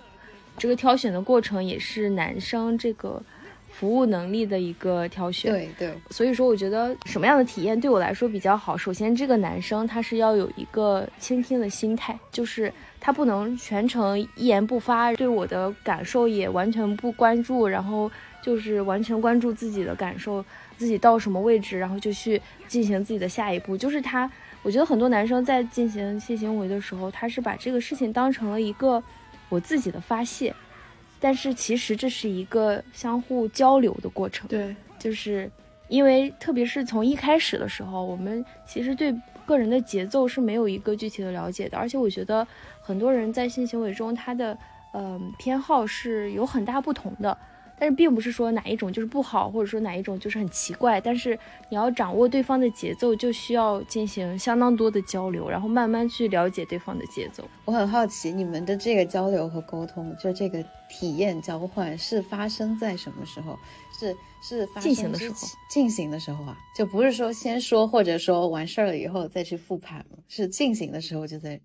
这个挑选的过程也是男生这个。服务能力的一个挑选，对对，所以说我觉得什么样的体验对我来说比较好？首先，这个男生他是要有一个倾听的心态，就是他不能全程一言不发，对我的感受也完全不关注，然后就是完全关注自己的感受，自己到什么位置，然后就去进行自己的下一步。就是他，我觉得很多男生在进行性行为的时候，他是把这个事情当成了一个我自己的发泄。但是其实这是一个相互交流的过程，对，就是因为特别是从一开始的时候，我们其实对个人的节奏是没有一个具体的了解的，而且我觉得很多人在性行为中，他的嗯偏好是有很大不同的。但是并不是说哪一种就是不好，或者说哪一种就是很奇怪。但是你要掌握对方的节奏，就需要进行相当多的交流，然后慢慢去了解对方的节奏。我很好奇，你们的这个交流和沟通，就这个体验交换，是发生在什么时候？是是进行的时候？进行的时候啊，就不是说先说，或者说完事儿了以后再去复盘是进行的时候就在。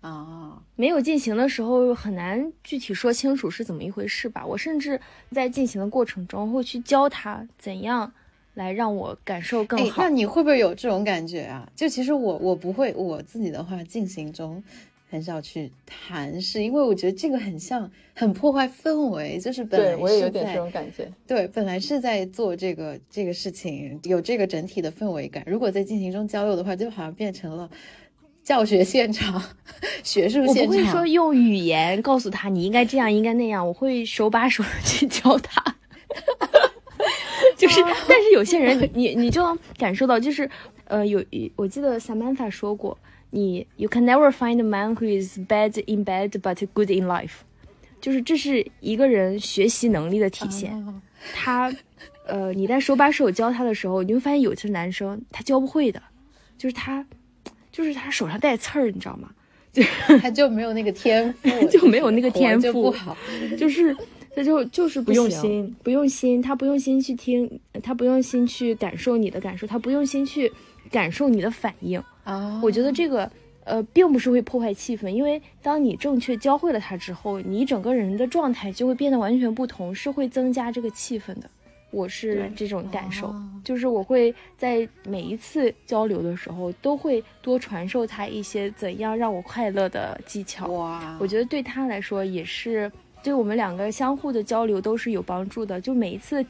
啊，没有进行的时候很难具体说清楚是怎么一回事吧。我甚至在进行的过程中会去教他怎样来让我感受更好。那你会不会有这种感觉啊？就其实我我不会，我自己的话进行中很少去谈，是因为我觉得这个很像很破坏氛围，就是本来我也有点这种感觉。对，本来是在做这个这个事情，有这个整体的氛围感。如果在进行中交流的话，就好像变成了。教学现场，学术现场，我不会说用语言告诉他你应该这样，应该那样，我会手把手去教他。就是，但是有些人，你你就能感受到，就是，呃，有我记得 Samantha 说过，你 You can never find a man who is bad in bed but good in life，就是这是一个人学习能力的体现。他，呃，你在手把手教他的时候，你会发现有些男生他教不会的，就是他。就是他手上带刺儿，你知道吗？就 他就没有那个天赋，就没有那个天赋，不好。就是他就就是不用心，不用心，他不用心去听，他不用心去感受你的感受，他不用心去感受你的反应啊。我觉得这个呃，并不是会破坏气氛，因为当你正确教会了他之后，你整个人的状态就会变得完全不同，是会增加这个气氛的。我是这种感受，就是我会在每一次交流的时候，都会多传授他一些怎样让我快乐的技巧。哇，我觉得对他来说也是，对我们两个相互的交流都是有帮助的。就每一次。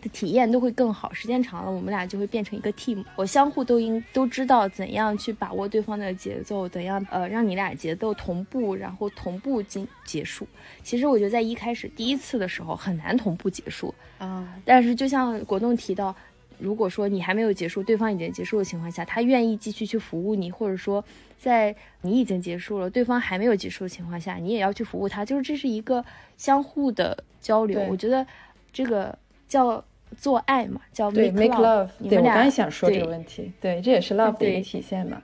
的体验都会更好，时间长了，我们俩就会变成一个 team。我相互都应都知道怎样去把握对方的节奏，怎样呃让你俩节奏同步，然后同步进结束。其实我觉得在一开始第一次的时候很难同步结束啊。但是就像果冻提到，如果说你还没有结束，对方已经结束的情况下，他愿意继续去服务你，或者说在你已经结束了，对方还没有结束的情况下，你也要去服务他，就是这是一个相互的交流。我觉得这个叫。做爱嘛，叫 make love。对，我刚才想说这个问题，对，这也是 love 的一个体现嘛。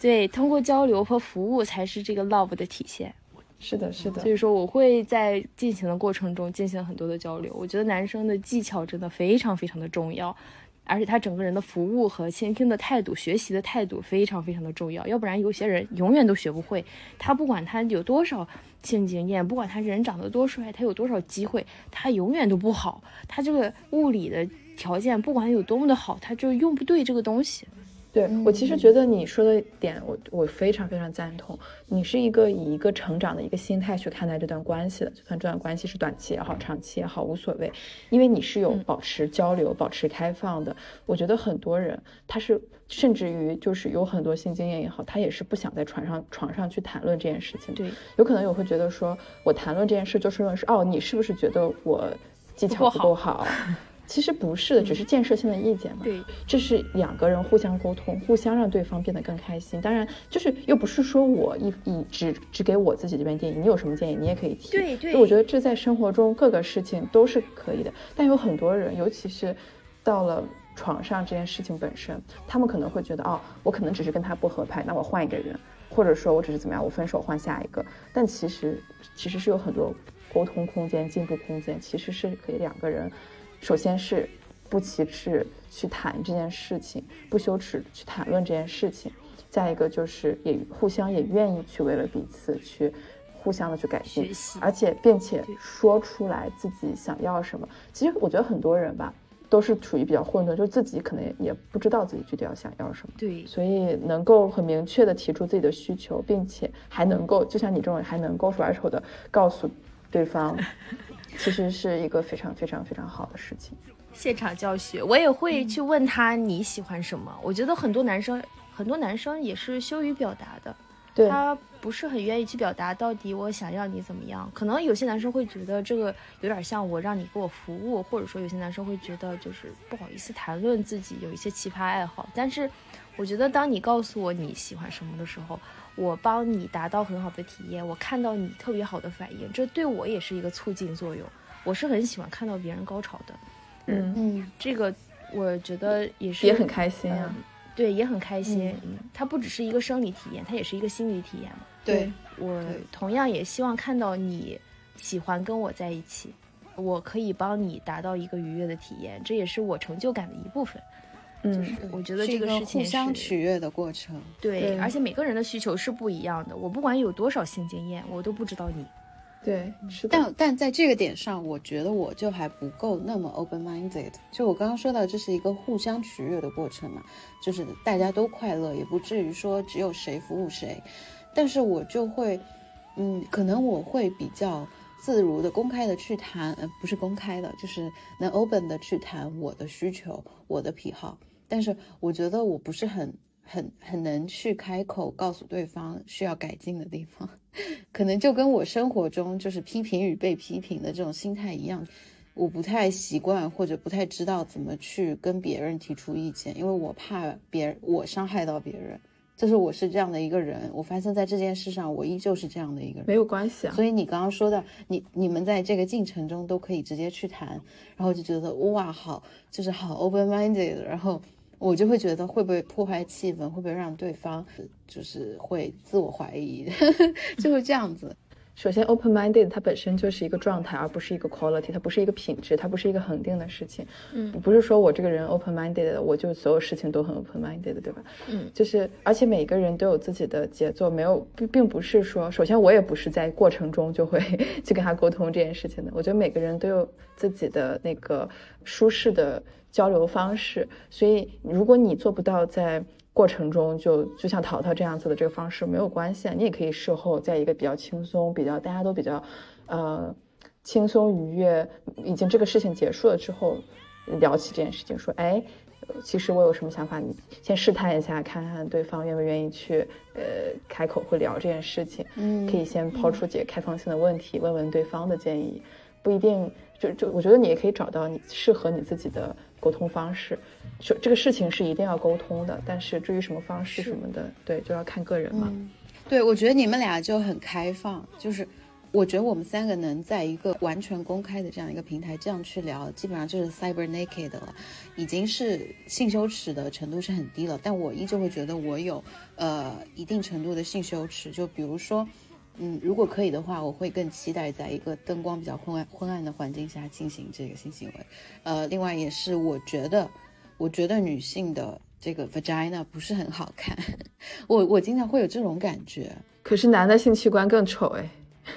对，通过交流和服务才是这个 love 的体现。是的，是的。所以说，我会在进行的过程中进行很多的交流。我觉得男生的技巧真的非常非常的重要，而且他整个人的服务和倾听的态度、学习的态度非常非常的重要，要不然有些人永远都学不会。他不管他有多少性经验，不管他人长得多帅，他有多少机会，他永远都不好。他这个物理的条件不管有多么的好，他就用不对这个东西。对我其实觉得你说的点，我我非常非常赞同。你是一个以一个成长的一个心态去看待这段关系的，就算这段关系是短期也好，长期也好，无所谓，因为你是有保持交流、保持开放的。我觉得很多人他是甚至于就是有很多性经验也好，他也是不想在床上床上去谈论这件事情。对，有可能我会觉得说我谈论这件事就是论事，哦，你是不是觉得我技巧不够好？其实不是的，只是建设性的意见嘛。对，这是两个人互相沟通，互相让对方变得更开心。当然，就是又不是说我一一只只给我自己这边建议，你有什么建议你也可以提。对对，我觉得这在生活中各个事情都是可以的。但有很多人，尤其是到了床上这件事情本身，他们可能会觉得，哦，我可能只是跟他不合拍，那我换一个人，或者说我只是怎么样，我分手换下一个。但其实其实是有很多沟通空间、进步空间，其实是可以两个人。首先是不歧视去谈这件事情，不羞耻去谈论这件事情。再一个就是也互相也愿意去为了彼此去互相的去改进，而且并且说出来自己想要什么。其实我觉得很多人吧都是处于比较混沌，就自己可能也不知道自己具体要想要什么。对，所以能够很明确的提出自己的需求，并且还能够就像你这种还能够甩手的告诉对方。其实是一个非常非常非常好的事情。现场教学，我也会去问他你喜欢什么。我觉得很多男生，很多男生也是羞于表达的，他不是很愿意去表达到底我想要你怎么样。可能有些男生会觉得这个有点像我让你给我服务，或者说有些男生会觉得就是不好意思谈论自己有一些奇葩爱好。但是我觉得当你告诉我你喜欢什么的时候，我帮你达到很好的体验，我看到你特别好的反应，这对我也是一个促进作用。我是很喜欢看到别人高潮的，嗯嗯，这个我觉得也是也很开心啊，对，也很开心。嗯，它不只是一个生理体验，它也是一个心理体验嘛。对我同样也希望看到你喜欢跟我在一起，我可以帮你达到一个愉悦的体验，这也是我成就感的一部分。嗯，我觉得这个事情互相取悦的过程，对，而且每个人的需求是不一样的。我不管有多少性经验，我都不知道你。对，是的。但但在这个点上，我觉得我就还不够那么 open minded。就我刚刚说到，这是一个互相取悦的过程嘛，就是大家都快乐，也不至于说只有谁服务谁。但是我就会，嗯，可能我会比较自如的、公开的去谈，呃，不是公开的，就是能 open 的去谈我的需求、我的癖好。但是我觉得我不是很很很能去开口告诉对方需要改进的地方，可能就跟我生活中就是批评与被批评的这种心态一样，我不太习惯或者不太知道怎么去跟别人提出意见，因为我怕别人我伤害到别人，就是我是这样的一个人。我发现在这件事上，我依旧是这样的一个人，没有关系啊。所以你刚刚说的，你你们在这个进程中都可以直接去谈，然后就觉得哇，好，就是好 open minded，然后。我就会觉得会不会破坏气氛，会不会让对方就是会自我怀疑，就会这样子。首先，open minded 它本身就是一个状态，而不是一个 quality，它不是一个品质，它不是一个恒定的事情。嗯，不是说我这个人 open minded，我就所有事情都很 open minded，对吧？嗯，就是而且每个人都有自己的节奏，没有并并不是说，首先我也不是在过程中就会 去跟他沟通这件事情的。我觉得每个人都有自己的那个舒适的。交流方式，所以如果你做不到在过程中就就像淘淘这样子的这个方式没有关系，你也可以事后在一个比较轻松、比较大家都比较呃轻松愉悦，已经这个事情结束了之后聊起这件事情，说哎，其实我有什么想法，你先试探一下，看看对方愿不愿意去呃开口会聊这件事情，嗯，可以先抛出几个开放性的问题，问问对方的建议，不一定就就我觉得你也可以找到你适合你自己的。沟通方式，就这个事情是一定要沟通的，但是至于什么方式什么的，对，就要看个人嘛。对，我觉得你们俩就很开放，就是我觉得我们三个能在一个完全公开的这样一个平台这样去聊，基本上就是 cyber naked 了，已经是性羞耻的程度是很低了。但我依旧会觉得我有呃一定程度的性羞耻，就比如说。嗯，如果可以的话，我会更期待在一个灯光比较昏暗、昏暗的环境下进行这个性行为。呃，另外也是我觉得，我觉得女性的这个 vagina 不是很好看，我我经常会有这种感觉。可是男的性器官更丑哎，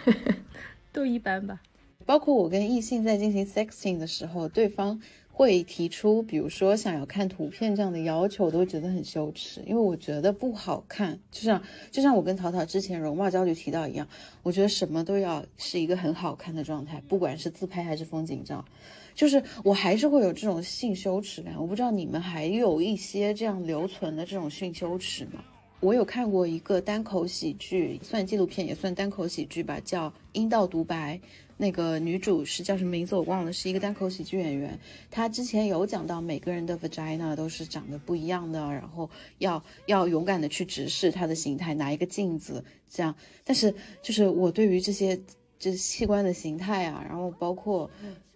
都一般吧。包括我跟异性在进行 sexting 的时候，对方会提出，比如说想要看图片这样的要求，我都会觉得很羞耻，因为我觉得不好看。就像就像我跟淘淘之前容貌焦虑提到一样，我觉得什么都要是一个很好看的状态，不管是自拍还是风景照，就是我还是会有这种性羞耻感。我不知道你们还有一些这样留存的这种性羞耻吗？我有看过一个单口喜剧，算纪录片也算单口喜剧吧，叫《阴道独白》。那个女主是叫什么名字我忘了，是一个单口喜剧演员。她之前有讲到每个人的 vagina 都是长得不一样的，然后要要勇敢的去直视它的形态，拿一个镜子这样。但是就是我对于这些就是器官的形态啊，然后包括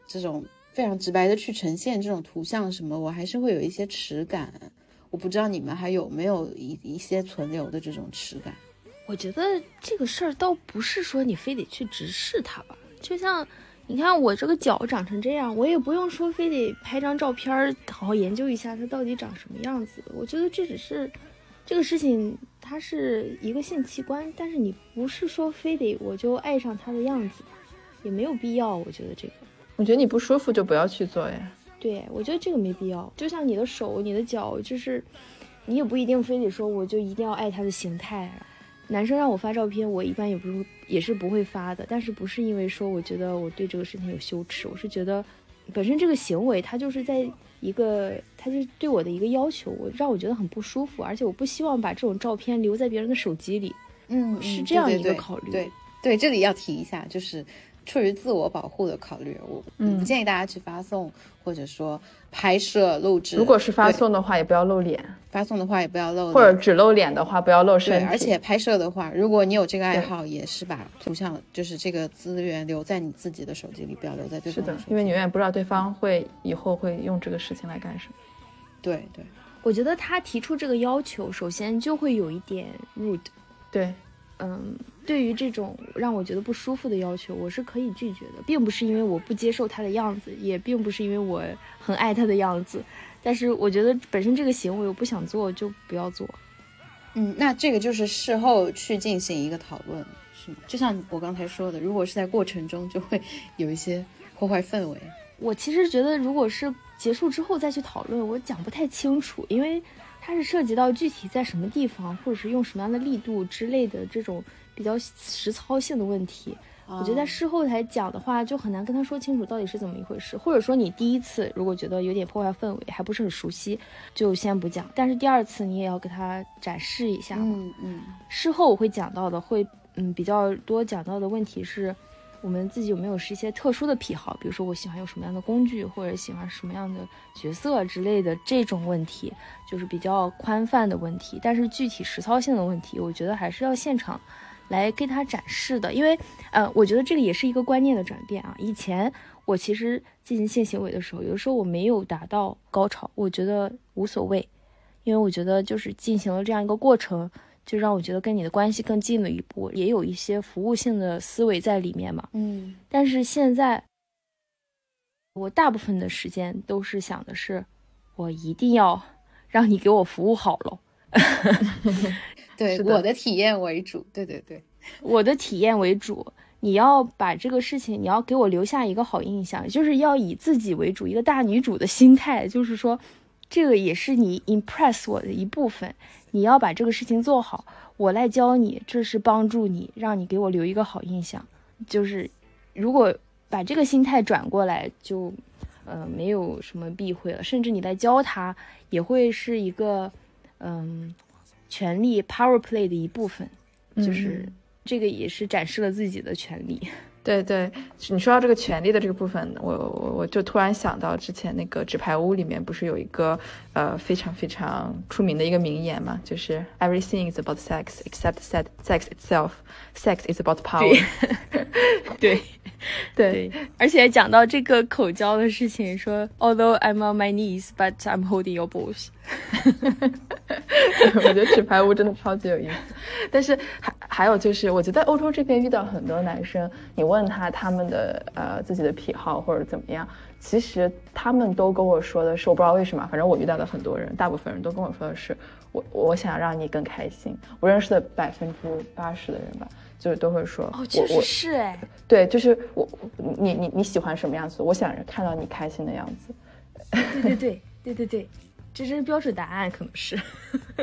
这种非常直白的去呈现这种图像什么，我还是会有一些耻感。我不知道你们还有没有一一些存留的这种耻感。我觉得这个事儿倒不是说你非得去直视它吧。就像你看我这个脚长成这样，我也不用说非得拍张照片，好好研究一下它到底长什么样子。我觉得这只是这个事情，它是一个性器官，但是你不是说非得我就爱上它的样子，也没有必要。我觉得这个，我觉得你不舒服就不要去做呀。对，我觉得这个没必要。就像你的手、你的脚，就是你也不一定非得说我就一定要爱它的形态。男生让我发照片，我一般也不是也是不会发的。但是不是因为说我觉得我对这个事情有羞耻，我是觉得本身这个行为他就是在一个，他就对我的一个要求，我让我觉得很不舒服，而且我不希望把这种照片留在别人的手机里。嗯，是这样一个考虑。对对，这里要提一下，就是。出于自我保护的考虑，我不建议大家去发送，或者说拍摄录制。如果是发送的话，也不要露脸。发送的话也不要露，或者只露脸的话，不要露身体。而且拍摄的话，如果你有这个爱好，也是把图像，就是这个资源留在你自己的手机里，不要留在对方。是的，因为你永远不知道对方会以后会用这个事情来干什么。对对，我觉得他提出这个要求，首先就会有一点 rude。对。嗯，对于这种让我觉得不舒服的要求，我是可以拒绝的，并不是因为我不接受他的样子，也并不是因为我很爱他的样子，但是我觉得本身这个行为我不想做，就不要做。嗯，那这个就是事后去进行一个讨论，是吗？就像我刚才说的，如果是在过程中，就会 有一些破坏氛围。我其实觉得，如果是结束之后再去讨论，我讲不太清楚，因为。它是涉及到具体在什么地方，或者是用什么样的力度之类的这种比较实操性的问题。我觉得在事后才讲的话，就很难跟他说清楚到底是怎么一回事。或者说你第一次如果觉得有点破坏氛围，还不是很熟悉，就先不讲。但是第二次你也要给他展示一下。嗯嗯。事后我会讲到的，会嗯比较多讲到的问题是。我们自己有没有是一些特殊的癖好？比如说我喜欢用什么样的工具，或者喜欢什么样的角色之类的这种问题，就是比较宽泛的问题。但是具体实操性的问题，我觉得还是要现场来给他展示的。因为，呃，我觉得这个也是一个观念的转变啊。以前我其实进行性行为的时候，有的时候我没有达到高潮，我觉得无所谓，因为我觉得就是进行了这样一个过程。就让我觉得跟你的关系更近了一步，也有一些服务性的思维在里面嘛。嗯，但是现在我大部分的时间都是想的是，我一定要让你给我服务好喽。对，我的体验为主。对对对，我的体验为主。你要把这个事情，你要给我留下一个好印象，就是要以自己为主，一个大女主的心态，就是说，这个也是你 impress 我的一部分。你要把这个事情做好，我来教你，这是帮助你，让你给我留一个好印象。就是，如果把这个心态转过来，就，呃，没有什么避讳了。甚至你来教他，也会是一个，嗯，权力 power play 的一部分。就是这个也是展示了自己的权利。对对，你说到这个权利的这个部分，我我我就突然想到之前那个纸牌屋里面不是有一个呃非常非常出名的一个名言嘛，就是 Everything is about sex except sex sex itself. Sex is about power. 对对，而且讲到这个口交的事情，说 Although I'm on my knees, but I'm holding your balls. 我觉得纸牌屋真的超级有意思，但是还还还有就是，我觉得欧洲这边遇到很多男生，你问他他们的呃自己的癖好或者怎么样，其实他们都跟我说的是，我不知道为什么，反正我遇到的很多人，大部分人都跟我说的是，我我想让你更开心。我认识的百分之八十的人吧，就是都会说，哦，确实是哎，对，就是我你你你喜欢什么样子？我想看到你开心的样子。对对对对对对，这是标准答案，可能是。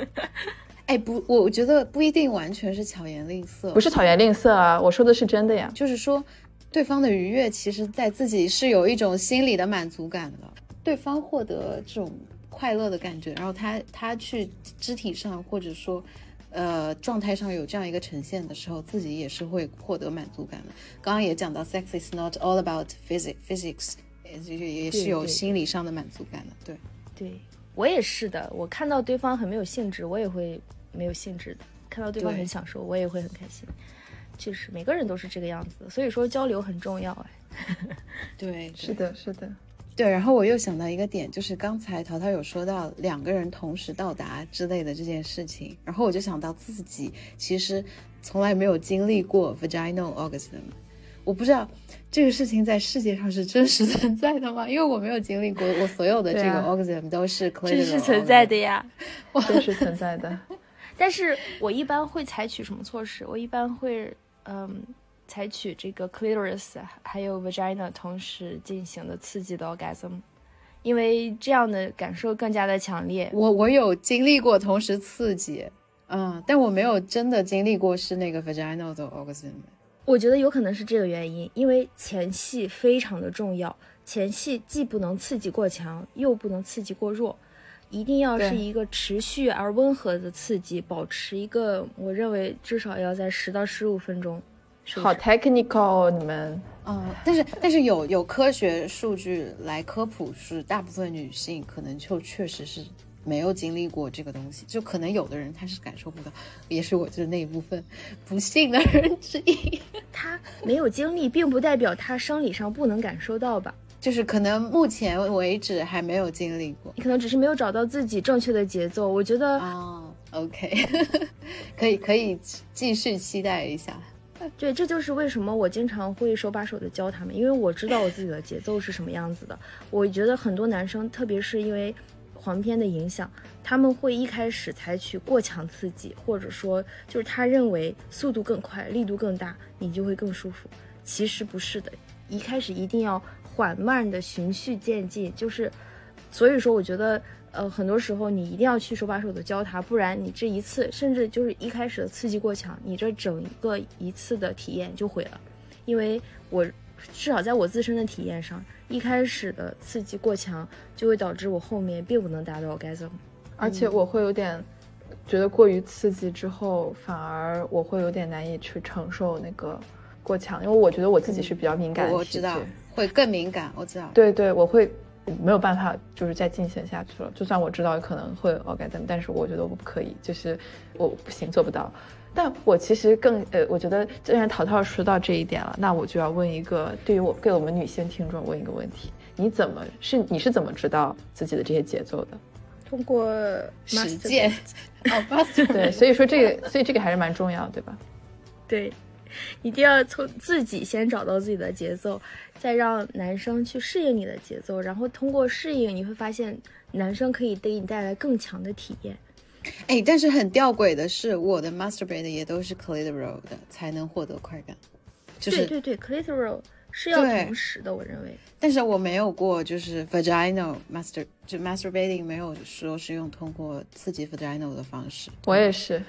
哎，不，我我觉得不一定完全是巧言令色，不是巧言令色啊，我说的是真的呀。就是说，对方的愉悦，其实在自己是有一种心理的满足感的。对方获得这种快乐的感觉，然后他他去肢体上或者说，呃，状态上有这样一个呈现的时候，自己也是会获得满足感的。刚刚也讲到，sex is not all about physics physics，也也是有心理上的满足感的。对，对我也是的。我看到对方很没有兴致，我也会。没有兴致的，看到对方很享受，我也会很开心。确实，每个人都是这个样子，所以说交流很重要哎。对，是的，是的，对。然后我又想到一个点，就是刚才淘淘有说到两个人同时到达之类的这件事情，然后我就想到自己其实从来没有经历过 vaginal orgasm。我不知道这个事情在世界上是真实存在的吗？因为我没有经历过，我所有的这个 orgasm 都是真实存在的呀，真实存在的。但是我一般会采取什么措施？我一般会，嗯，采取这个 clitoris 还有 vagina 同时进行的刺激的 orgasm，因为这样的感受更加的强烈。我我有经历过同时刺激，嗯，但我没有真的经历过是那个 vaginal 的 orgasm。我觉得有可能是这个原因，因为前戏非常的重要，前戏既不能刺激过强，又不能刺激过弱。一定要是一个持续而温和的刺激，保持一个，我认为至少要在十到十五分钟。好 technical，你们。嗯，但是但是有有科学数据来科普，是大部分女性可能就确实是没有经历过这个东西，就可能有的人他是感受不到，也是我就是那一部分不幸的人之一。他没有经历，并不代表他生理上不能感受到吧。就是可能目前为止还没有经历过，你可能只是没有找到自己正确的节奏。我觉得啊，OK，可以可以继续期待一下。对，这就是为什么我经常会手把手的教他们，因为我知道我自己的节奏是什么样子的。我觉得很多男生，特别是因为黄片的影响，他们会一开始采取过强刺激，或者说就是他认为速度更快、力度更大，你就会更舒服。其实不是的，一开始一定要。缓慢的循序渐进，就是，所以说我觉得，呃，很多时候你一定要去手把手的教他，不然你这一次，甚至就是一开始的刺激过强，你这整个一次的体验就毁了。因为我至少在我自身的体验上，一开始的刺激过强，就会导致我后面并不能达到 orgasm，，而且我会有点觉得过于刺激之后，反而我会有点难以去承受那个过强，因为我觉得我自己是比较敏感的体质。会更敏感，我知道。对对，我会没有办法，就是再进行下去了。就算我知道可能会 orgasm，，但是我觉得我不可以，就是我不行，做不到。但我其实更呃，我觉得既然淘淘说到这一点了，那我就要问一个，对于我给我们女性听众问一个问题：你怎么是你是怎么知道自己的这些节奏的？通过实践。哦，对，所以说这个，所以这个还是蛮重要，对吧？对。一定要从自己先找到自己的节奏，再让男生去适应你的节奏，然后通过适应，你会发现男生可以给你带来更强的体验。哎，但是很吊诡的是，我的 masturbate 也都是 clitoral 的，才能获得快感。对对对，clitoral 是要同时的，我认为。但是我没有过，就是 vaginal master 就 masturbating 没有说是用通过刺激 vaginal 的方式。我也是，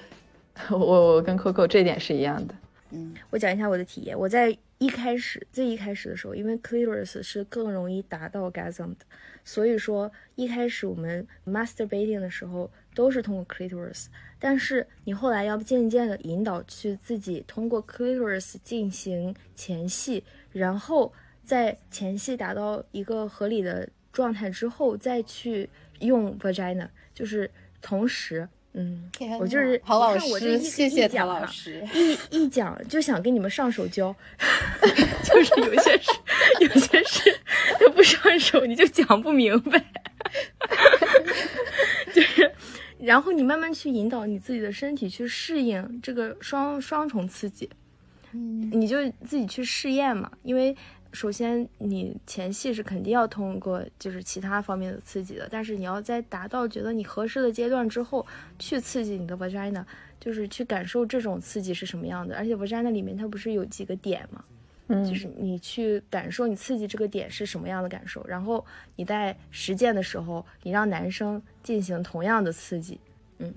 我我跟 Coco 这点是一样的。嗯，我讲一下我的体验。我在一开始最一开始的时候，因为 clitoris 是更容易达到 gasm 的，所以说一开始我们 masturbating 的时候都是通过 clitoris。但是你后来要渐渐的引导去自己通过 clitoris 进行前戏，然后在前戏达到一个合理的状态之后，再去用 vagina，就是同时。嗯，我就是陶老师，谢谢陶老师。一一讲就想给你们上手教，就是有些事，有些事他不上手你就讲不明白。就是然后你慢慢去引导你自己的身体去适应这个双双重刺激，嗯，你就自己去试验嘛。因为首先你前戏是肯定要通过就是其他方面的刺激的，但是你要在达到觉得你合适的阶段之后，去刺激你的 vagina，就是去感受这种刺激是什么样的。而且 vagina 里面它不是有几个点嘛？嗯，就是你去感受你刺激这个点是什么样的感受，然后你在实践的时候，你让男生进行同样的刺激。嗯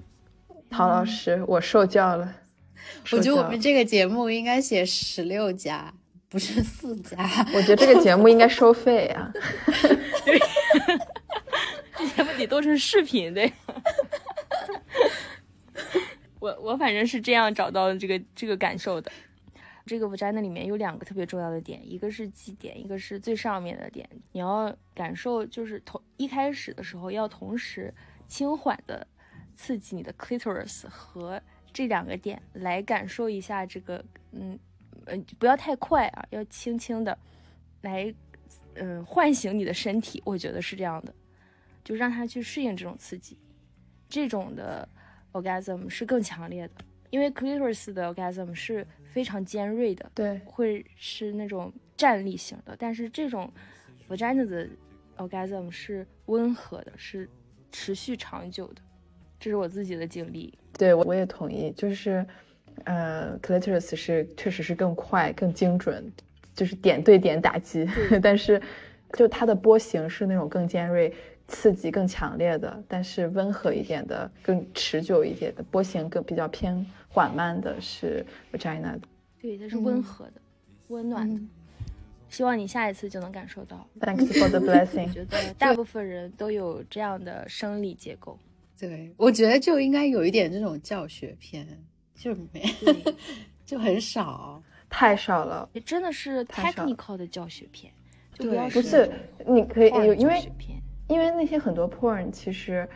陶老师，我受教了。我觉得我们这个节目应该写十六加，不是四加。我觉得这个节目应该收费啊。这节目得做成视频对。我我反正是这样找到这个这个感受的。这个 vagina 里面有两个特别重要的点，一个是基点，一个是最上面的点。你要感受，就是同一开始的时候要同时轻缓的刺激你的 clitoris 和这两个点，来感受一下这个，嗯，呃，不要太快啊，要轻轻的来，嗯，唤醒你的身体。我觉得是这样的，就让他去适应这种刺激，这种的 orgasm 是更强烈的，因为 clitoris 的 orgasm 是非常尖锐的，对，会是那种站立型的，但是这种 vagina 的 orgasm 是温和的，是持续长久的，这是我自己的经历。对，我我也同意，就是，呃，clitoris 是确实是更快、更精准，就是点对点打击，但是就它的波形是那种更尖锐、刺激更强烈的，但是温和一点的、更持久一点的波形更比较偏缓慢的是 vagina 的。对，它是温和的、温暖的。希望你下一次就能感受到。Thanks for the blessing 我。觉得 大部分人都有这样的生理结构。对，我觉得就应该有一点这种教学片，就没，就很少。太少了，也真的是 technical 的教学片，就对不要不是，你可以有，因为因为那些很多 porn 其实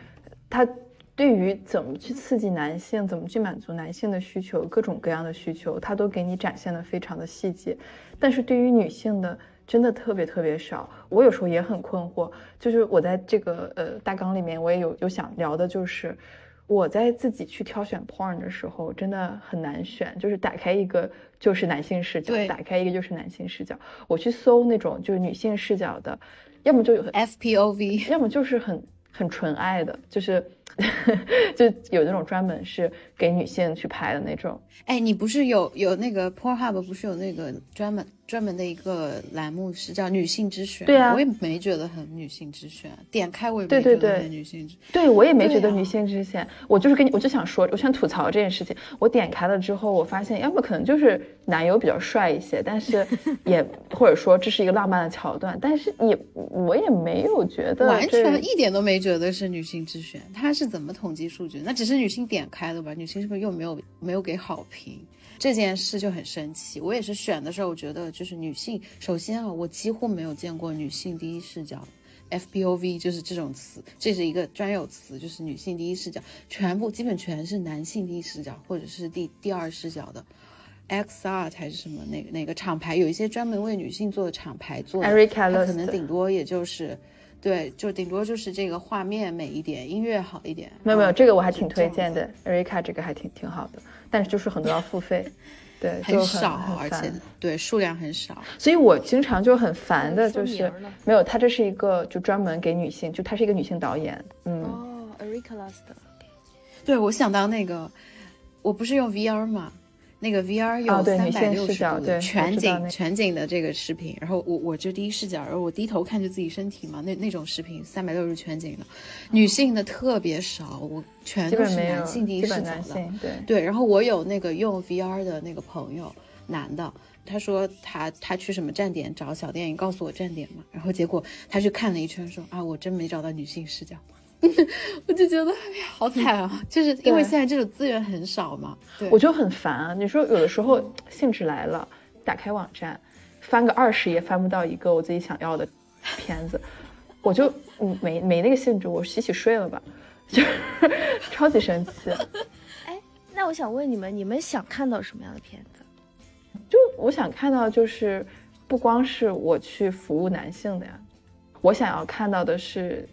它对于怎么去刺激男性，怎么去满足男性的需求，各种各样的需求，它都给你展现的非常的细节。但是对于女性的，真的特别特别少。我有时候也很困惑，就是我在这个呃大纲里面，我也有有想聊的，就是我在自己去挑选 porn 的时候，真的很难选，就是打开一个就是男性视角，打开一个就是男性视角。我去搜那种就是女性视角的，要么就有 FPOV 要么就是很很纯爱的，就是 就有那种专门是给女性去拍的那种。哎，你不是有有那个 Pornhub 不是有那个专门专门的一个栏目是叫女性之选？对啊我也没觉得很女性之选，点开我也没觉得很女性之。对我也没觉得女性之选，我就是跟你，我就想说，我想吐槽这件事情。我点开了之后，我发现要么可能就是男友比较帅一些，但是也 或者说这是一个浪漫的桥段，但是也我也没有觉得完全一点都没觉得是女性之选，他是怎么统计数据？那只是女性点开的吧？女性是不是又没有没有给好评？这件事就很生气。我也是选的时候，我觉得就是女性，首先啊，我几乎没有见过女性第一视角。FPOV 就是这种词，这是一个专有词，就是女性第一视角，全部基本全是男性第一视角或者是第第二视角的。XR 还是什么哪个哪个厂牌，有一些专门为女性做的厂牌做的，Erica 它可能顶多也就是，对，就顶多就是这个画面美一点，音乐好一点。没有没有，嗯这个我还挺推荐的，Erica 这个还挺挺好的，但是就是很多要付费，对，就很少，而且对数量很少。所以我经常就很烦的，就是没有，他这是一个就专门给女性，就他是一个女性导演，嗯，哦，Erica Lust，对，我想到那个，我不是用 VR 嘛，那个 VR 有三百六十度全景全景的这个视频，然后我我就第一视角，然后我低头看着自己身体嘛，那那种视频三百六十全景的，女性的特别少，我全都是男性第一视角的。对，对，然后我有那个用 VR 的那个朋友，男的，他说他他去什么站点找小电影，告诉我站点嘛，然后结果他去看了一圈，说啊，我真没找到女性视角。我就觉得哎呀，好惨啊！就是因为现在这种资源很少嘛。对，我就很烦啊。你说有的时候兴致来了，打开网站，翻个二十页翻不到一个我自己想要的片子，我就嗯没没那个兴致，我洗洗睡了吧，就是超级生气。哎那我想问你们，你们想看到什么样的片子？就我想看到，就是不光是我去服务男性的呀，我想要看到的是，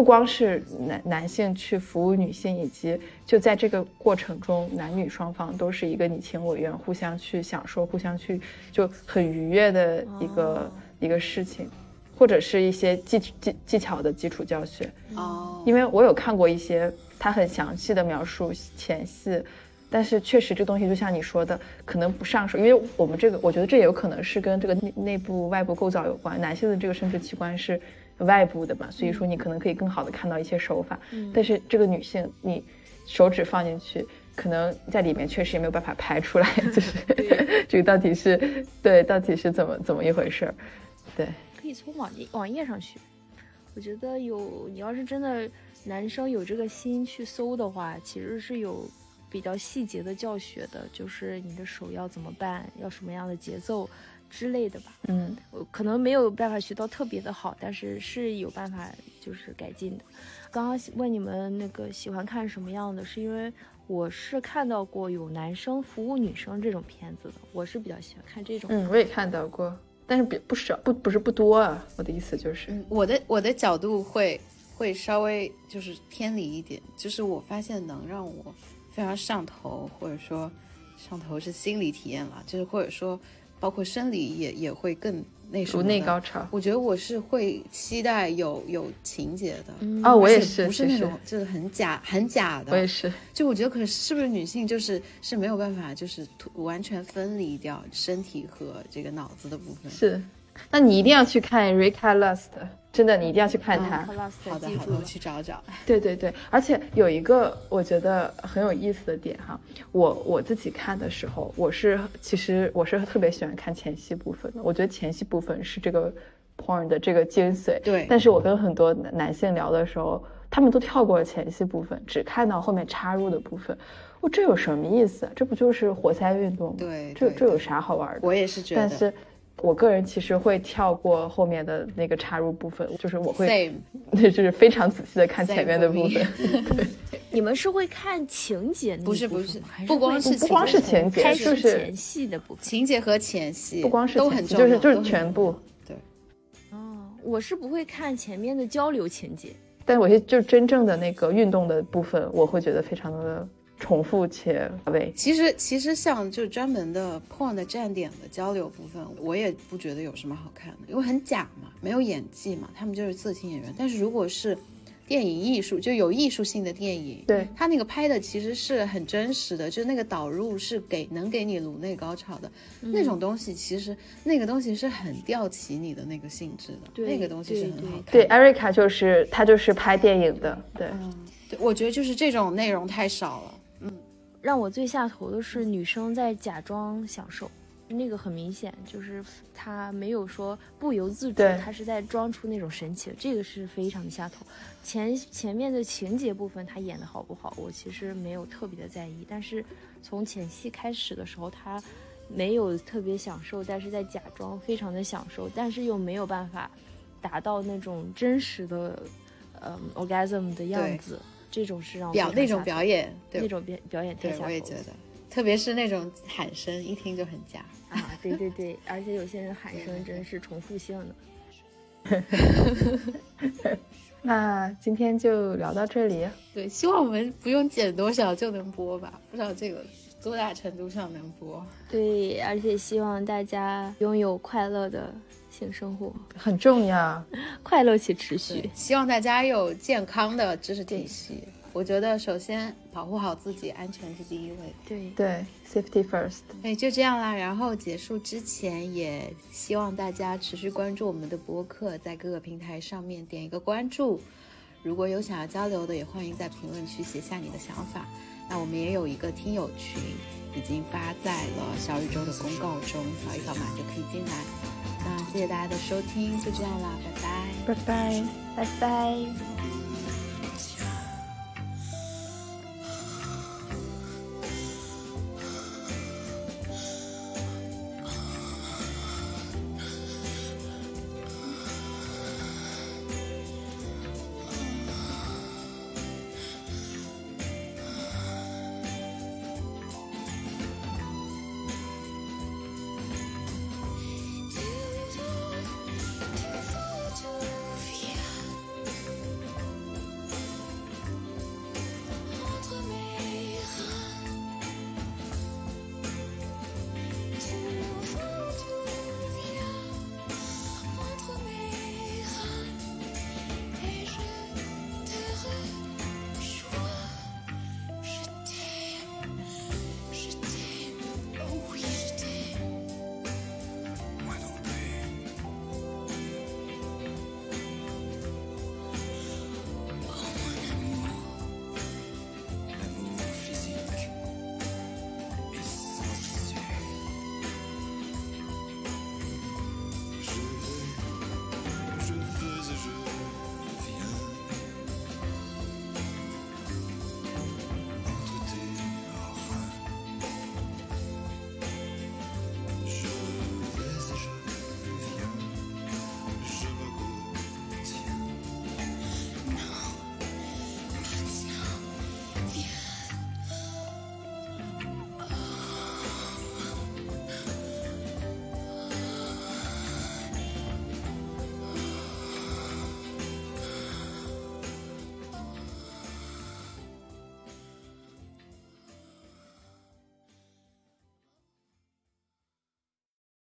不不光是男男性去服务女性，以及就在这个过程中，男女双方都是一个你情我愿，互相去享受，互相去就很愉悦的一个一个事情，或者是一些技技技巧的基础教学。哦，因为我有看过一些他很详细的描述前戏，但是确实这东西就像你说的，可能不上手，因为我们这个我觉得这也有可能是跟这个内内部外部构造有关，男性的这个生殖器官是。外部的嘛，所以说你可能可以更好的看到一些手法，但是这个女性你手指放进去，可能在里面确实也没有办法拍出来，就是 这个到底是对到底是怎么怎么一回事儿，对，可以从网页网页上学，我觉得有你要是真的男生有这个心去搜的话，其实是有比较细节的教学的，就是你的手要怎么办，要什么样的节奏。之类的吧，嗯，我可能没有办法学到特别的好，但是是有办法就是改进的。刚刚问你们那个喜欢看什么样的，是因为我是看到过有男生服务女生这种片子的，我是比较喜欢看这种。嗯，我也看到过，但是比不少，不不是不多啊。我的意思就是，我的我的角度会会稍微就是偏离一点，就是我发现能让我非常上头，或者说上头是心理体验了，就是或者说。包括生理也也会更那什么，内高潮。我觉得我是会期待有有情节的哦，我也是，不是那种就是很假很假的。我也是，就我觉得可是不是女性就是是没有办法就是完全分离掉身体和这个脑子的部分。是，那你一定要去看 Rika Lust。真的，你一定要去看它。好的，好的，我去找找。对对对，而且有一个我觉得很有意思的点哈，我我自己看的时候，我是其实我是特别喜欢看前戏部分的。我觉得前戏部分是这个 porn 的这个精髓。对。但是我跟很多男性聊的时候，他们都跳过了前戏部分，只看到后面插入的部分。我这有什么意思？这不就是活塞运动吗？对。这这有啥好玩的？我也是觉得。但是。我个人其实会跳过后面的那个插入部分，就是我会，那 就是非常仔细的看前面的部分。你们是会看情节？不是不是，不光是不光是情节，就是前戏的部分。情节和前戏不光是都很重要，就是就是全部。对。哦，我是不会看前面的交流情节，但我就真正的那个运动的部分，我会觉得非常的。重复且为。其实其实像就专门的 porn 的站点的交流部分，我也不觉得有什么好看的，因为很假嘛，没有演技嘛，他们就是色情演员。但是如果是电影艺术，就有艺术性的电影，对他那个拍的其实是很真实的，就那个导入是给能给你颅内高潮的那种东西，其实那个东西是很吊起你的那个性质的，那个东西是很好看。对，艾瑞卡就是他就是拍电影的，对，对，我觉得就是这种内容太少了。让我最下头的是女生在假装享受，那个很明显就是她没有说不由自主，她是在装出那种神情，这个是非常的下头。前前面的情节部分她演的好不好，我其实没有特别的在意，但是从前戏开始的时候，她没有特别享受，但是在假装非常的享受，但是又没有办法达到那种真实的，呃，orgasm 的样子。这种是让表那种表演，对那种表表演太下头。我也觉得，特别是那种喊声，一听就很假啊！对对对，而且有些人喊声真是重复性的。那今天就聊到这里。对，希望我们不用剪多少就能播吧？不知道这个多大程度上能播。对，而且希望大家拥有快乐的。性生活很重要，快乐且持续。希望大家有健康的知识体系。我觉得首先保护好自己，安全是第一位。对对，safety first。对，就这样啦。然后结束之前，也希望大家持续关注我们的播客，在各个平台上面点一个关注。如果有想要交流的，也欢迎在评论区写下你的想法。那我们也有一个听友群，已经发在了小宇宙的公告中，扫一扫码就可以进来。那谢谢大家的收听，就这样啦，拜拜，拜拜，拜拜。